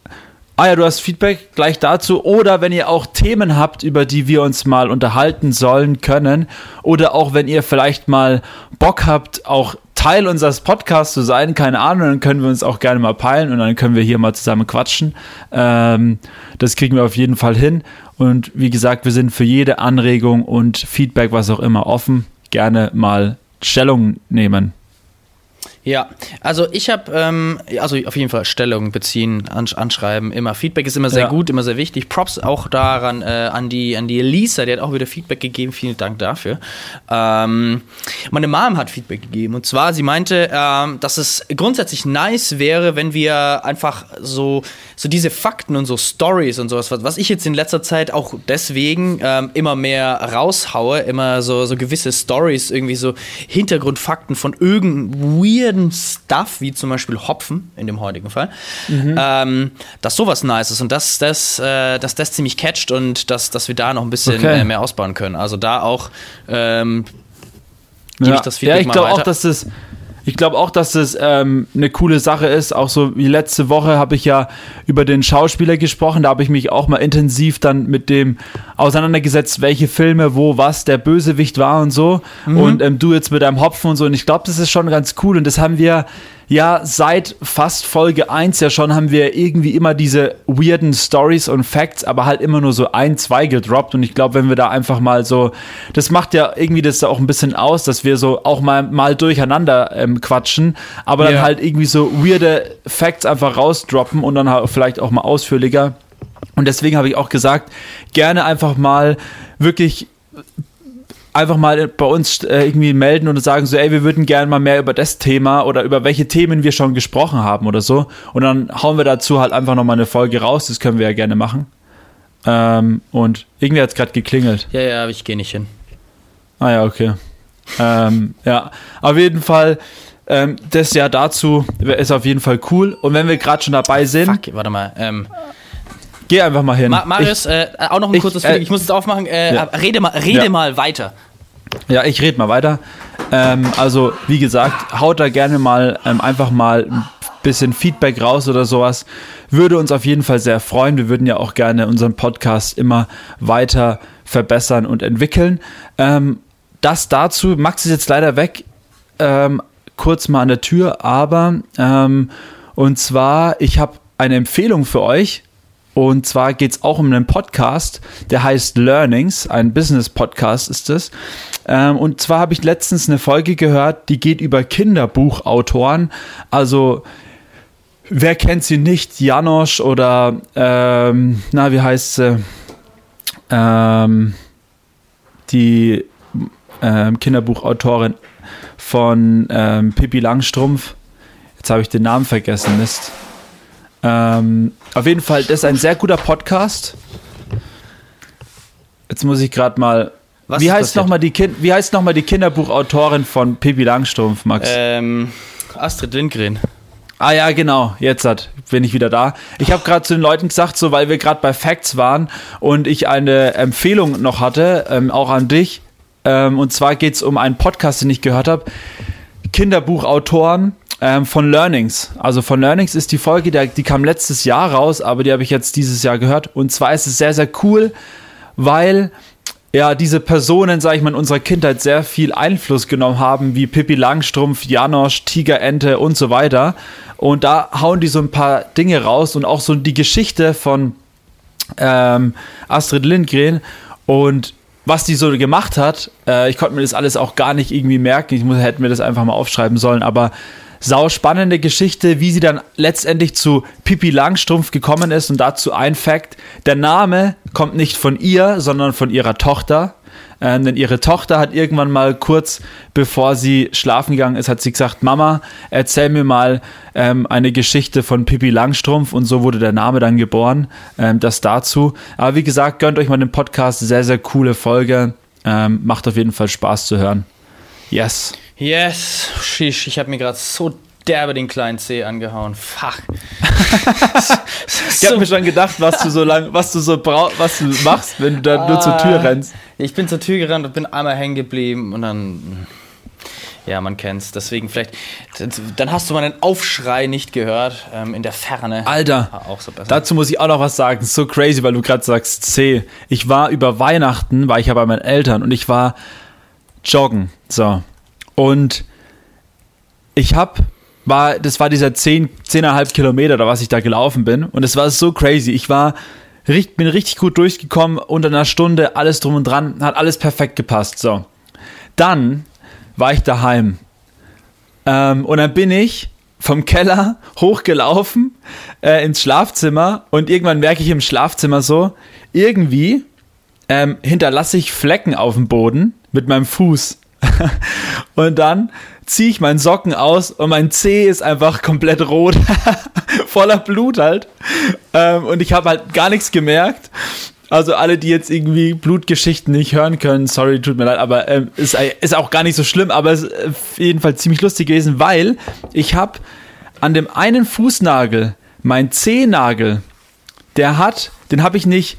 Ah ja, du hast Feedback gleich dazu. Oder wenn ihr auch Themen habt, über die wir uns mal unterhalten sollen können. Oder auch wenn ihr vielleicht mal Bock habt, auch Teil unseres Podcasts zu sein, keine Ahnung, dann können wir uns auch gerne mal peilen und dann können wir hier mal zusammen quatschen. Ähm, das kriegen wir auf jeden Fall hin. Und wie gesagt, wir sind für jede Anregung und Feedback, was auch immer, offen. Gerne mal Stellung nehmen. Ja, also ich habe, ähm, also auf jeden Fall Stellung beziehen, ansch anschreiben, immer. Feedback ist immer sehr Ja. gut, immer sehr wichtig. Props auch daran äh, an die an die Elisa, die hat auch wieder Feedback gegeben. Vielen Dank dafür. Ähm, meine Mom hat Feedback gegeben und zwar sie meinte, ähm, dass es grundsätzlich nice wäre, wenn wir einfach so so diese Fakten und so Stories und sowas, was, was ich jetzt in letzter Zeit auch deswegen ähm, immer mehr raushaue, immer so so gewisse Stories, irgendwie so Hintergrundfakten von irgendeinem weirden Stuff, wie zum Beispiel Hopfen in dem heutigen Fall, ähm, dass sowas nice ist und dass das, äh, dass das ziemlich catcht und dass, dass wir da noch ein bisschen Okay. äh, mehr ausbauen können. Also da auch ähm, gebe ich das Feedback ja, ich mal glaube auch, dass das, ich glaube auch, dass das ähm, eine coole Sache ist. Auch so wie letzte Woche habe ich ja über den Schauspieler gesprochen. Da habe ich mich auch mal intensiv dann mit dem auseinandergesetzt, welche Filme, wo was der Bösewicht war und so. Mhm. Und ähm, du jetzt mit deinem Hopfen und so. Und ich glaube, das ist schon ganz cool. Und das haben wir ja, seit fast Folge 1 ja schon haben wir irgendwie immer diese weirden Stories und Facts, aber halt immer nur so ein, zwei gedroppt. Und ich glaube, wenn wir da einfach mal so, das macht ja irgendwie das auch ein bisschen aus, dass wir so auch mal, mal durcheinander ähm, quatschen, aber dann Ja. halt irgendwie so weirde Facts einfach rausdroppen und dann halt vielleicht auch mal ausführlicher. Und deswegen habe ich auch gesagt, gerne einfach mal wirklich einfach mal bei uns äh, irgendwie melden und sagen so, ey, wir würden gerne mal mehr über das Thema oder über welche Themen wir schon gesprochen haben oder so. Und dann hauen wir dazu halt einfach nochmal eine Folge raus, das können wir ja gerne machen. Ähm, und irgendwie hat es gerade geklingelt. Ja, ja, ich gehe nicht hin. Ah ja, okay. ähm, ja, auf jeden Fall, ähm, das ja dazu ist auf jeden Fall cool. Und wenn wir gerade schon dabei sind, Fuck, warte mal. Ähm, geh einfach mal hin. Ma Marius, äh, auch noch ein ich, kurzes äh. Ich muss jetzt aufmachen. Äh, ja. Rede, mal, rede Ja. mal weiter. Ja, ich rede mal weiter. Ähm, also, wie gesagt, haut da gerne mal ähm, einfach mal ein bisschen Feedback raus oder sowas. Würde uns auf jeden Fall sehr freuen. Wir würden ja auch gerne unseren Podcast immer weiter verbessern und entwickeln. Ähm, das dazu. Max ist jetzt leider weg. Ähm, kurz mal an der Tür, aber ähm, und zwar, ich habe eine Empfehlung für euch. Und zwar geht es auch um einen Podcast, der heißt Learnings, ein Business-Podcast ist es. Ähm, und zwar habe ich letztens eine Folge gehört, die geht über Kinderbuchautoren. Also wer kennt sie nicht? Janosch oder ähm, na, wie heißt sie? Ähm, die ähm, Kinderbuchautorin von ähm, Pippi Langstrumpf. Jetzt habe ich den Namen vergessen, Mist. Ähm, auf jeden Fall, das ist ein sehr guter Podcast. Jetzt muss ich gerade mal. Was wie heißt nochmal die, kind, wie heißt noch mal die Kinderbuchautorin von Pippi Langstrumpf, Max? Ähm, Astrid Lindgren. Ah ja, genau. Jetzt hat, bin ich wieder da. Ich habe gerade zu den Leuten gesagt, so weil wir gerade bei Facts waren und ich eine Empfehlung noch hatte, ähm, auch an dich. Ähm, und zwar geht es um einen Podcast, den ich gehört habe. Kinderbuchautoren ähm, von Learnings. Also von Learnings ist die Folge, die, die kam letztes Jahr raus, aber die habe ich jetzt dieses Jahr gehört. Und zwar ist es sehr, sehr cool, weil ja, diese Personen, sag ich mal, in unserer Kindheit sehr viel Einfluss genommen haben, wie Pippi Langstrumpf, Janosch, Tigerente und so weiter. Und da hauen die so ein paar Dinge raus und auch so die Geschichte von ähm, Astrid Lindgren und was die so gemacht hat. Äh, ich konnte mir das alles auch gar nicht irgendwie merken. Ich muss, hätte mir das einfach mal aufschreiben sollen, aber sau spannende Geschichte, wie sie dann letztendlich zu Pippi Langstrumpf gekommen ist. Und dazu ein Fact: Der Name kommt nicht von ihr, sondern von ihrer Tochter. Ähm, denn ihre Tochter hat irgendwann mal kurz bevor sie schlafen gegangen ist, hat sie gesagt, Mama, erzähl mir mal ähm, eine Geschichte von Pippi Langstrumpf und so wurde der Name dann geboren. Ähm, das dazu. Aber wie gesagt, gönnt euch mal den Podcast, sehr, sehr coole Folge. Ähm, macht auf jeden Fall Spaß zu hören. Yes. Yes. Shish, ich habe mir gerade so derbe den kleinen C angehauen. Fuck. Ich habe mir schon gedacht, was du so lang, was du so brau was du machst, wenn du da nur zur Tür rennst. Ich bin zur Tür gerannt und bin einmal hängen geblieben und dann. Ja, man kennt's. Deswegen vielleicht. Dann hast du meinen Aufschrei nicht gehört ähm, in der Ferne. Alter, Ah, auch so besser. dazu muss ich auch noch was sagen. So crazy, weil du gerade sagst C. Ich war über Weihnachten, war ich ja bei meinen Eltern und ich war joggen. So. Und ich hab, war, das war dieser 10, 10,5 Kilometer, oder was ich da gelaufen bin. Und es war so crazy. Ich war, bin richtig gut durchgekommen, unter einer Stunde, alles drum und dran, hat alles perfekt gepasst. So. Dann war ich daheim. Ähm, und dann bin ich vom Keller hochgelaufen äh, ins Schlafzimmer und irgendwann merke ich im Schlafzimmer so, irgendwie ähm, hinterlasse ich Flecken auf dem Boden mit meinem Fuß. Und dann ziehe ich meinen Socken aus und mein Zeh ist einfach komplett rot, voller Blut halt. Ähm, und ich habe halt gar nichts gemerkt. Also alle, die jetzt irgendwie Blutgeschichten nicht hören können, sorry, tut mir leid, aber ähm, ist, auch gar nicht so schlimm, aber es ist auf jeden Fall ziemlich lustig gewesen, weil ich habe an dem einen Fußnagel, mein Zehennagel, der hat, den habe ich nicht,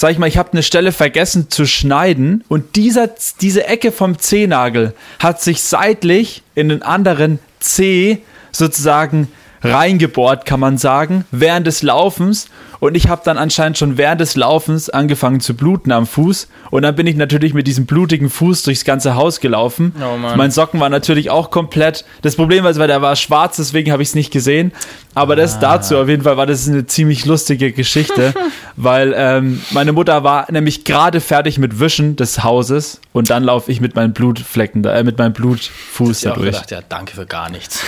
sag ich mal, ich habe eine Stelle vergessen zu schneiden und dieser, diese Ecke vom Zehennagel hat sich seitlich in den anderen Zeh sozusagen reingebohrt, kann man sagen, während des Laufens und ich habe dann anscheinend schon während des Laufens angefangen zu bluten am Fuß und dann bin ich natürlich mit diesem blutigen Fuß durchs ganze Haus gelaufen. Oh mein Socken war natürlich auch komplett. Das Problem war, weil der war schwarz, deswegen habe ich es nicht gesehen. Aber das Ah. dazu auf jeden Fall war das eine ziemlich lustige Geschichte, weil ähm, meine Mutter war nämlich gerade fertig mit Wischen des Hauses und dann laufe ich mit meinen Blutflecken, da, äh, mit meinem Blutfuß Ich da habe auch durch. gedacht, ja, danke für gar nichts.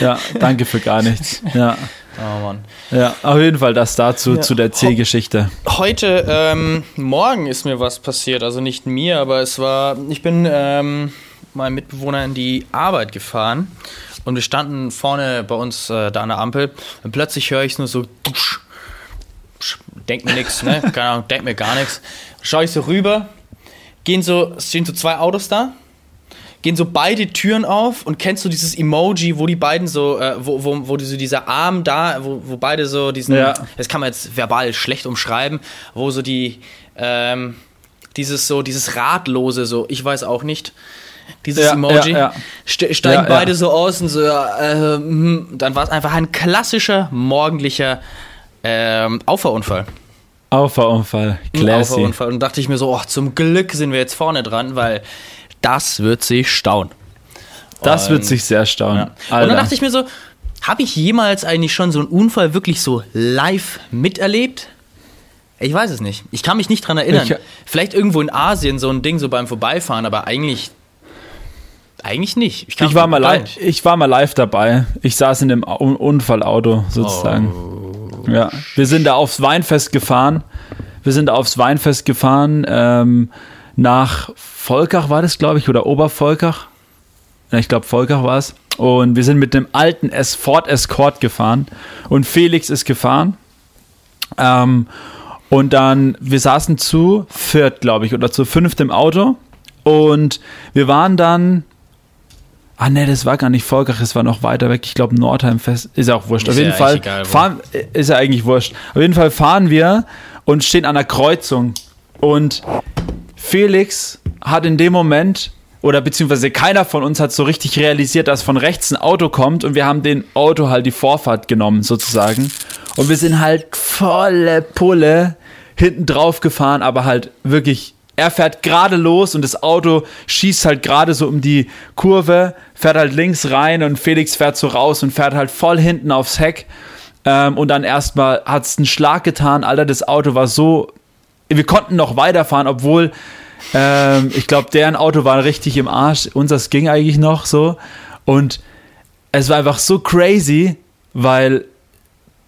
Ja, danke für gar nichts. Ja, Oh Mann. ja auf jeden Fall das dazu Ja. zu der C-Geschichte. Heute, ähm, morgen ist mir was passiert. Also nicht mir, aber es war, ich bin ähm, meinem Mitbewohner in die Arbeit gefahren und wir standen vorne bei uns äh, da an der Ampel und plötzlich höre ich nur so, dusch, denk mir nichts, ne? Keine Ahnung, denk mir gar nichts. Schaue ich so rüber, gehen so, stehen so zwei Autos da, gehen so beide Türen auf und kennst du dieses Emoji, wo die beiden so, äh, wo, wo, wo die so dieser Arm da, wo, wo beide so diesen, Ja. das kann man jetzt verbal schlecht umschreiben, wo so die, ähm, dieses so, dieses Ratlose, so, ich weiß auch nicht, dieses Ja, Emoji, ja, ste- steigen beide so aus und so, äh, hm, dann war es einfach ein klassischer morgendlicher ähm, Auffahrunfall. Auffahrunfall. Ein Classy. Auffahrunfall. Und dachte ich mir so, oh, zum Glück sind wir jetzt vorne dran, weil das wird sich stauen. Das wird Und- sich sehr staunen. Ja. Und dann dachte ich mir so, habe ich jemals eigentlich schon so einen Unfall wirklich so live miterlebt? Ich weiß es nicht. Ich kann mich nicht dran erinnern. Ich- Vielleicht irgendwo in Asien so ein Ding so beim Vorbeifahren, aber eigentlich eigentlich nicht. kann ich war, mal live, ich war mal live dabei. Ich saß in dem Un Unfallauto sozusagen. Oh. Ja, wir sind da aufs Weinfest gefahren. Wir sind da aufs Weinfest gefahren ähm, nach Volkach war das, glaube ich, oder Obervolkach. Ja, ich glaube, Volkach war es. Und wir sind mit dem alten Ford Escort gefahren. Und Felix ist gefahren. Ähm, und dann, wir saßen zu viert, glaube ich, oder zu fünft im Auto. Und wir waren dann. Ah, ne, das war gar nicht Volkach, es war noch weiter weg. Ich glaube, Nordheim fest. Ist ja auch wurscht. Ist Auf jeden ja Fall egal, fahren, ist ja eigentlich wurscht. Auf jeden Fall fahren wir und stehen an der Kreuzung. Und Felix hat in dem Moment, oder beziehungsweise keiner von uns hat so richtig realisiert, dass von rechts ein Auto kommt und wir haben den Auto halt die Vorfahrt genommen, sozusagen. Und wir sind halt volle Pulle hinten drauf gefahren, aber halt wirklich, er fährt gerade los und das Auto schießt halt gerade so um die Kurve, fährt halt links rein und Felix fährt so raus und fährt halt voll hinten aufs Heck. Ähm, und dann erstmal hat es einen Schlag getan, Alter, das Auto war so wir konnten noch weiterfahren, obwohl ähm, ich glaube, deren Auto war richtig im Arsch. Unseres ging eigentlich noch so. Und es war einfach so crazy, weil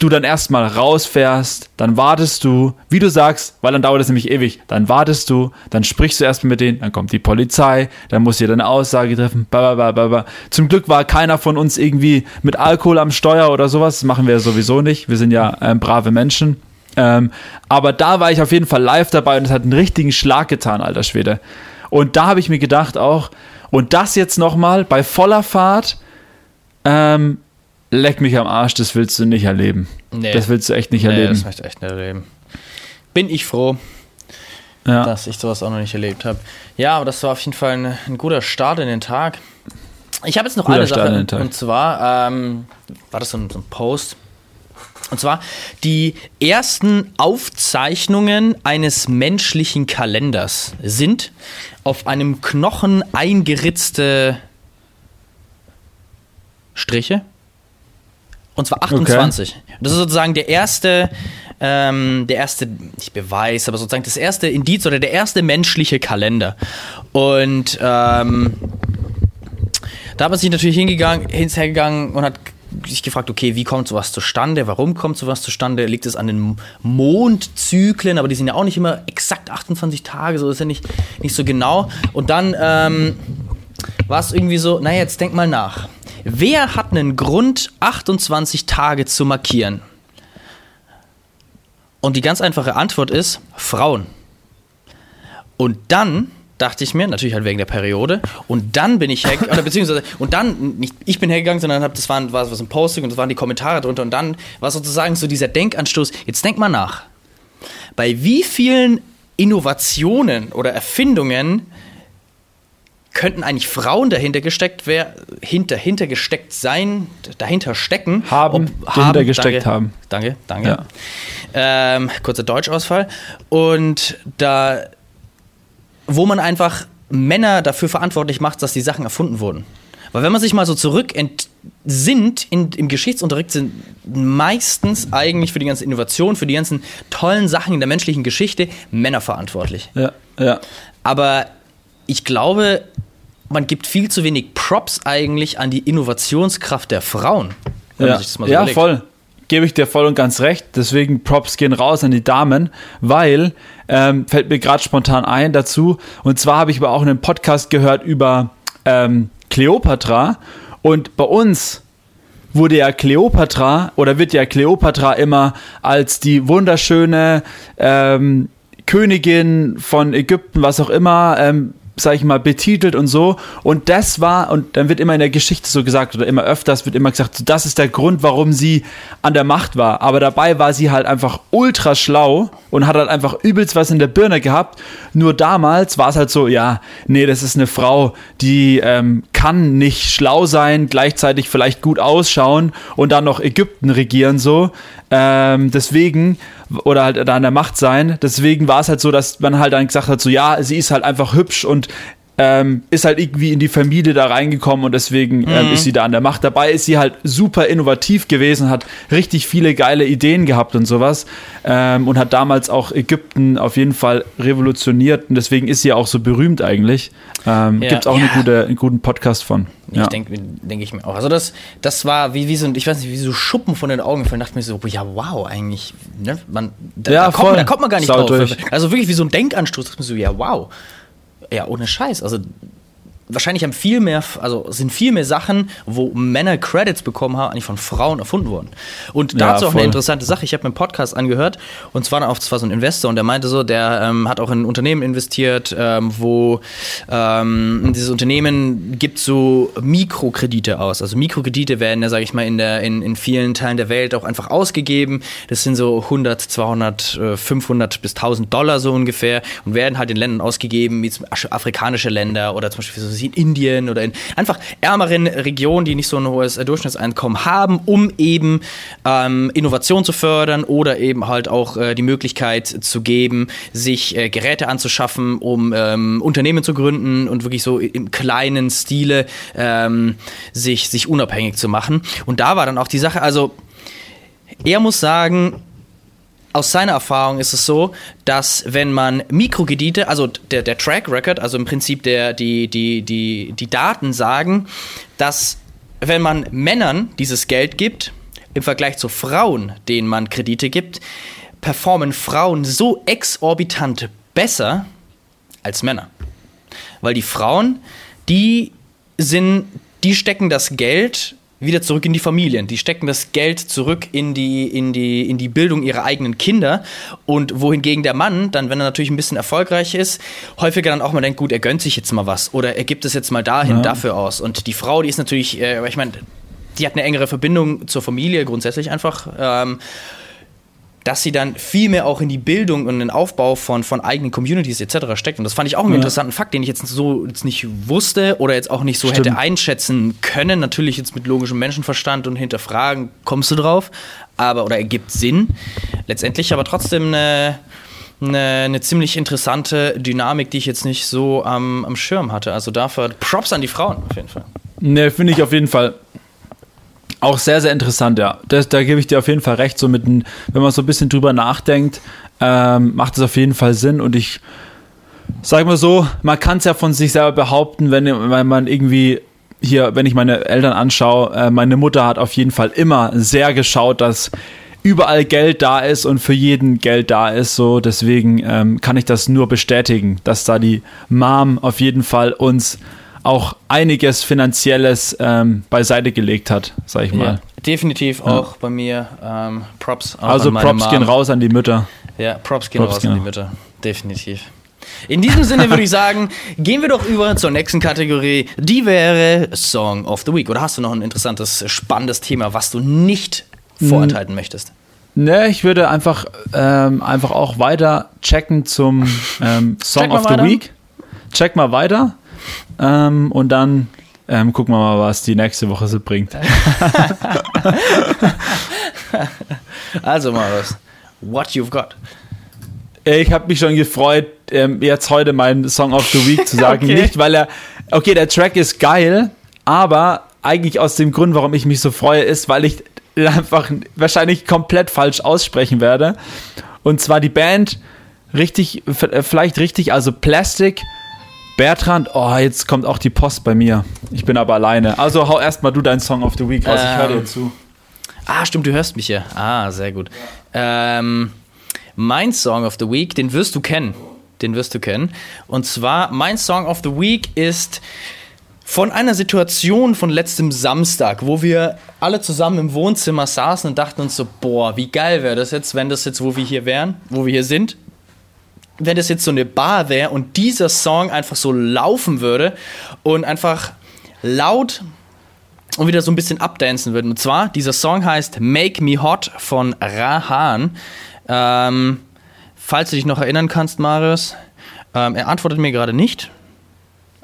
du dann erstmal rausfährst, dann wartest du, wie du sagst, weil dann dauert es nämlich ewig, dann wartest du, dann sprichst du erstmal mit denen, dann kommt die Polizei, dann muss ihr deine Aussage treffen, ba. Zum Glück war keiner von uns irgendwie mit Alkohol am Steuer oder sowas, das machen wir sowieso nicht, wir sind ja ähm, brave Menschen. Ähm, aber da war ich auf jeden Fall live dabei und es hat einen richtigen Schlag getan, alter Schwede. Und da habe ich mir gedacht auch, und das jetzt nochmal bei voller Fahrt, ähm, leck mich am Arsch, das willst du nicht erleben. Nee. Das willst du echt nicht Nee, erleben. das möchte ich echt nicht erleben. Bin ich froh, ja. dass ich sowas auch noch nicht erlebt habe. Ja, aber das war auf jeden Fall ein, ein guter Start in den Tag. Ich habe jetzt noch Guter eine Start in Sache. den Tag. Und zwar ähm, war das so ein, so ein Post. Und zwar die ersten Aufzeichnungen eines menschlichen Kalenders sind auf einem Knochen eingeritzte Striche. Und zwar 28. Das ist sozusagen der erste, ähm, der erste, nicht Beweis, aber sozusagen das erste Indiz oder der erste menschliche Kalender. Und ähm, da hat man sich natürlich hingegangen, hingegangen und hat sich gefragt, okay, wie kommt sowas zustande? Warum kommt sowas zustande? Liegt es an den Mondzyklen? Aber die sind ja auch nicht immer exakt 28 Tage, so ist ja nicht, nicht so genau. Und dann ähm, war es irgendwie so, naja, jetzt denk mal nach. Wer hat einen Grund, 28 Tage zu markieren? Und die ganz einfache Antwort ist Frauen. Und dann dachte ich mir, natürlich halt wegen der Periode, und dann bin ich hergegangen, oder beziehungsweise, und dann, nicht ich bin hergegangen, sondern hab, das waren, war was ein Posting und das waren die Kommentare drunter, und dann war sozusagen so dieser Denkanstoß, jetzt denk mal nach. Bei wie vielen Innovationen oder Erfindungen könnten eigentlich Frauen dahinter gesteckt, wer, hinter, hinter gesteckt sein, dahinter stecken. Haben, Ob- dahinter gesteckt danke, haben. Danke, danke. Ja. Ähm, kurzer Deutschausfall. Und da, wo man einfach Männer dafür verantwortlich macht, dass die Sachen erfunden wurden. Weil wenn man sich mal so zurück entsinnt, in, im Geschichtsunterricht sind meistens eigentlich für die ganze Innovation, für die ganzen tollen Sachen in der menschlichen Geschichte Männer verantwortlich. Ja, ja. Aber ich glaube, man gibt viel zu wenig Props eigentlich an die Innovationskraft der Frauen. wenn man Ja, sich das mal so ja voll. Gebe ich dir voll und ganz recht. Deswegen Props gehen raus an die Damen, weil, ähm, fällt mir gerade spontan ein dazu. Und zwar habe ich aber auch einen Podcast gehört über ähm, Kleopatra. Und bei uns wurde ja Kleopatra oder wird ja Kleopatra immer als die wunderschöne ähm, Königin von Ägypten, was auch immer, ähm, sag ich mal, betitelt und so. Und das war, und dann wird immer in der Geschichte so gesagt, oder immer öfters wird immer gesagt, das ist der Grund, warum sie an der Macht war. Aber dabei war sie halt einfach ultra schlau und hat halt einfach übelst was in der Birne gehabt. Nur damals war es halt so, ja, nee, das ist eine Frau, die ähm, kann nicht schlau sein, gleichzeitig vielleicht gut ausschauen und dann noch Ägypten regieren so. Ähm, deswegen, oder halt da an der Macht sein. Deswegen war es halt so, dass man halt dann gesagt hat, so ja, sie ist halt einfach hübsch und ähm, ist halt irgendwie in die Familie da reingekommen und deswegen ähm, ist sie da an der Macht. Dabei ist sie halt super innovativ gewesen, hat richtig viele geile Ideen gehabt und sowas ähm, und hat damals auch Ägypten auf jeden Fall revolutioniert und deswegen ist sie auch so berühmt eigentlich. Ähm, Ja. Gibt es auch Ja. eine gute, einen guten Podcast von. Ich denke denk ich mir auch. Also das, das war wie, wie so ein, ich weiß nicht, wie so Schuppen von den Augen gefallen. dachte mir so, ja wow, eigentlich, ne? Man, da, Ja, da, kommt, man- da kommt man gar nicht Sau drauf. durch. Also wirklich wie so ein Denkanstoß. dachte mir so, ja wow. Ja, ohne Scheiß. Also wahrscheinlich haben viel mehr, also sind viel mehr Sachen, wo Männer Credits bekommen haben, eigentlich von Frauen erfunden wurden. Und Ja, dazu auch voll. eine interessante Sache. Ich habe mir einen Podcast angehört und zwar auch, das war so ein Investor und der meinte so, der ähm, hat auch in ein Unternehmen investiert, ähm, wo ähm, dieses Unternehmen gibt so Mikrokredite aus. Also Mikrokredite werden ja, sage ich mal, in, der, in, in vielen Teilen der Welt auch einfach ausgegeben. Das sind so 100, 200, äh, 500 bis 1000 Dollar so ungefähr und werden halt in Ländern ausgegeben, wie zum Beispiel afrikanische Länder oder zum Beispiel so wie in Indien oder in einfach ärmeren Regionen, die nicht so ein hohes Durchschnittseinkommen haben, um eben ähm, Innovation zu fördern oder eben halt auch äh, die Möglichkeit zu geben, sich äh, Geräte anzuschaffen, um ähm, Unternehmen zu gründen und wirklich so im kleinen Stile ähm, sich, sich unabhängig zu machen. Und da war dann auch die Sache, also er muss sagen, aus seiner Erfahrung ist es so, dass wenn man Mikrokredite, also der, der Track Record, also im Prinzip der, die, die, die, die Daten sagen, dass wenn man Männern dieses Geld gibt, im Vergleich zu Frauen, denen man Kredite gibt, performen Frauen so exorbitant besser als Männer. Weil die Frauen, die sind, die stecken das Geld wieder zurück in die Familien. Die stecken das Geld zurück in die, in die, in die Bildung ihrer eigenen Kinder. Und wohingegen der Mann, dann, wenn er natürlich ein bisschen erfolgreich ist, häufiger dann auch mal denkt, gut, er gönnt sich jetzt mal was oder er gibt es jetzt mal dahin, Ja. dafür aus. Und die Frau, die ist natürlich, äh, ich meine, die hat eine engere Verbindung zur Familie grundsätzlich einfach. Ähm, dass sie dann viel mehr auch in die Bildung und den Aufbau von, von eigenen Communities etc. steckt. Und das fand ich auch einen Ja. interessanten Fakt, den ich jetzt so jetzt nicht wusste oder jetzt auch nicht so Stimmt. hätte einschätzen können. Natürlich jetzt mit logischem Menschenverstand und hinterfragen kommst du drauf, aber oder ergibt Sinn. Letztendlich aber trotzdem eine, eine, eine ziemlich interessante Dynamik, die ich jetzt nicht so am, am Schirm hatte. Also dafür Props an die Frauen auf jeden Fall. Ne, finde ich auf jeden Fall auch sehr, sehr interessant, ja. Das, da gebe ich dir auf jeden Fall recht. So mit, wenn man so ein bisschen drüber nachdenkt, ähm, macht es auf jeden Fall Sinn. Und ich sag mal so, man kann es ja von sich selber behaupten, wenn, wenn man irgendwie hier, wenn ich meine Eltern anschaue, äh, meine Mutter hat auf jeden Fall immer sehr geschaut, dass überall Geld da ist und für jeden Geld da ist. So, deswegen ähm, kann ich das nur bestätigen, dass da die Mom auf jeden Fall uns auch einiges Finanzielles ähm, beiseite gelegt hat, sag ich mal. definitiv auch bei mir ähm, Props. Also Props gehen Mom. raus an die Mütter. Ja, Props gehen Props raus gehen an die. Mitte. Definitiv. In diesem Sinne würde ich sagen, gehen wir doch über zur nächsten Kategorie. Die wäre Song of the Week. Oder hast du noch ein interessantes, spannendes Thema, was du nicht vorenthalten möchtest? Ne, ich würde einfach, ähm, einfach auch weiter checken zum ähm, Song Check of the weiter. Week. Check mal weiter. Ähm, und dann ähm, gucken wir mal, was die nächste Woche so bringt. Also mal was. What you've got. Ich habe mich schon gefreut, ähm, jetzt heute meinen Song of the Week zu sagen. Okay. Nicht, weil er, okay, der Track ist geil, aber eigentlich aus dem Grund, warum ich mich so freue, ist, weil ich einfach wahrscheinlich komplett falsch aussprechen werde. Und zwar die Band richtig, äh, vielleicht richtig, also Plastic, Bertrand, oh, jetzt kommt auch die Post bei mir. Ich bin aber alleine. Also hau erstmal du deinen Song of the Week raus, ich höre dir Ähm, zu. Ah, stimmt, du hörst mich ja. Ah, sehr gut. Ähm, mein Song of the Week, den wirst du kennen. Den wirst du kennen. Und zwar, mein Song of the Week ist von einer Situation von letztem Samstag, wo wir alle zusammen im Wohnzimmer saßen und dachten uns so, boah, wie geil wäre das jetzt, wenn das jetzt, wo wir hier wären, wo wir hier sind, wenn das jetzt so eine Bar wäre und dieser Song einfach so laufen würde und einfach laut und wieder so ein bisschen abdancen würden. Und zwar, dieser Song heißt Make Me Hot von Rahan. Ähm, falls du dich noch erinnern kannst, Marius, ähm, er antwortet mir gerade nicht.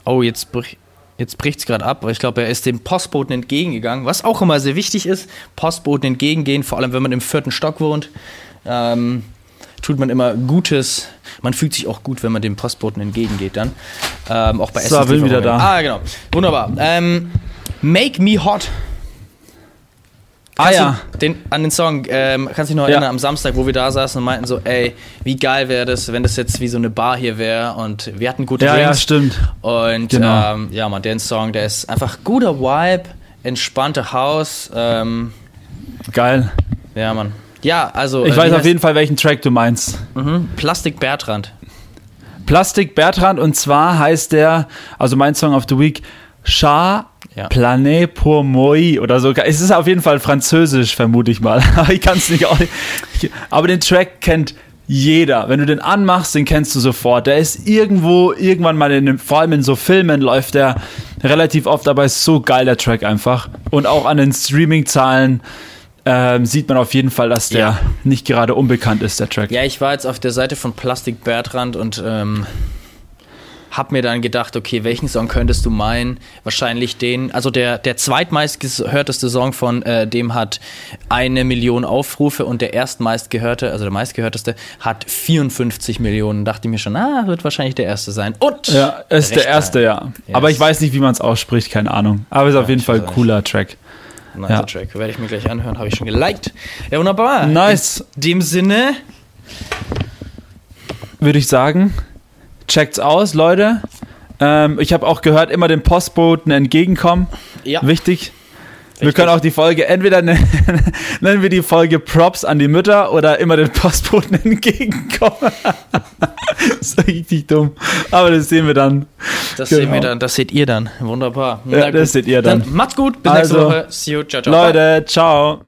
Oh, jetzt, brich, jetzt bricht es gerade ab, aber ich glaube, er ist dem Postboten entgegengegangen, was auch immer sehr wichtig ist. Postboten entgegengehen, vor allem wenn man im vierten Stock wohnt. Ähm, tut man immer Gutes. Man fühlt sich auch gut, wenn man dem Postboten entgegengeht dann. Ähm, auch bei So, bin wieder da. Ah, genau. Wunderbar. Ähm, Make Me Hot. Ah Kannst ja, du den, an den Song, ähm, kannst du dich noch Ja. erinnern, am Samstag, wo wir da saßen und meinten so, ey, wie geil wäre das, wenn das jetzt wie so eine Bar hier wäre und wir hatten gute ja, ja, Drinks. stimmt. Und Genau. ähm, ja, man, den Song, der ist einfach guter Vibe, entspannte Haus. Ähm, Geil. ja, Mann. Ja, also. Ich äh, weiß auf jeden Fall, welchen Track du meinst. Mhm. Plastik Bertrand. Plastik Bertrand und zwar heißt der, also mein Song of the Week, Char Ja. Planet pour moi oder so. Es ist auf jeden Fall französisch, vermute ich mal. Aber ich kann es nicht auch nicht. Aber den Track kennt jeder. Wenn du den anmachst, den kennst du sofort. Der ist irgendwo, irgendwann mal in vor allem in so Filmen läuft der relativ oft, aber ist so geil, der Track einfach. Und auch an den Streaming-Zahlen ähm, sieht man auf jeden Fall, dass der Ja. nicht gerade unbekannt ist, der Track. Ja, ich war jetzt auf der Seite von Plastik Bertrand und ähm, hab mir dann gedacht, okay, welchen Song könntest du meinen? Wahrscheinlich den, also der, der zweitmeistgehörteste Song von äh, dem hat eine Million Aufrufe und der erstmeistgehörte, also der meistgehörteste, hat 54 Millionen. Dachte ich mir schon, ah, wird wahrscheinlich der erste sein. Und Ja, ist der erste, ja. Yes. Aber ich weiß nicht, wie man es ausspricht, keine Ahnung. Aber ist auf jeden Fall ein cooler Track. Nice Ja. Track. Werde ich mir gleich anhören, habe ich schon geliked. Ja, wunderbar. Nice. In dem Sinne, Würde ich sagen. Checkt's aus, Leute. Ähm, ich habe auch gehört, immer dem Postboten entgegenkommen. ja. Wichtig. Wir Richtig. können auch die Folge, entweder nennen, nennen wir die Folge Props an die Mütter oder immer den Postboten entgegenkommen. das ist richtig dumm. Aber das sehen wir dann. Das Genau. sehen wir dann, das seht ihr dann. Wunderbar. Ja, das seht ihr dann. Macht's gut, bis Also, nächste Woche. See you, ciao, ciao. Leute, ciao.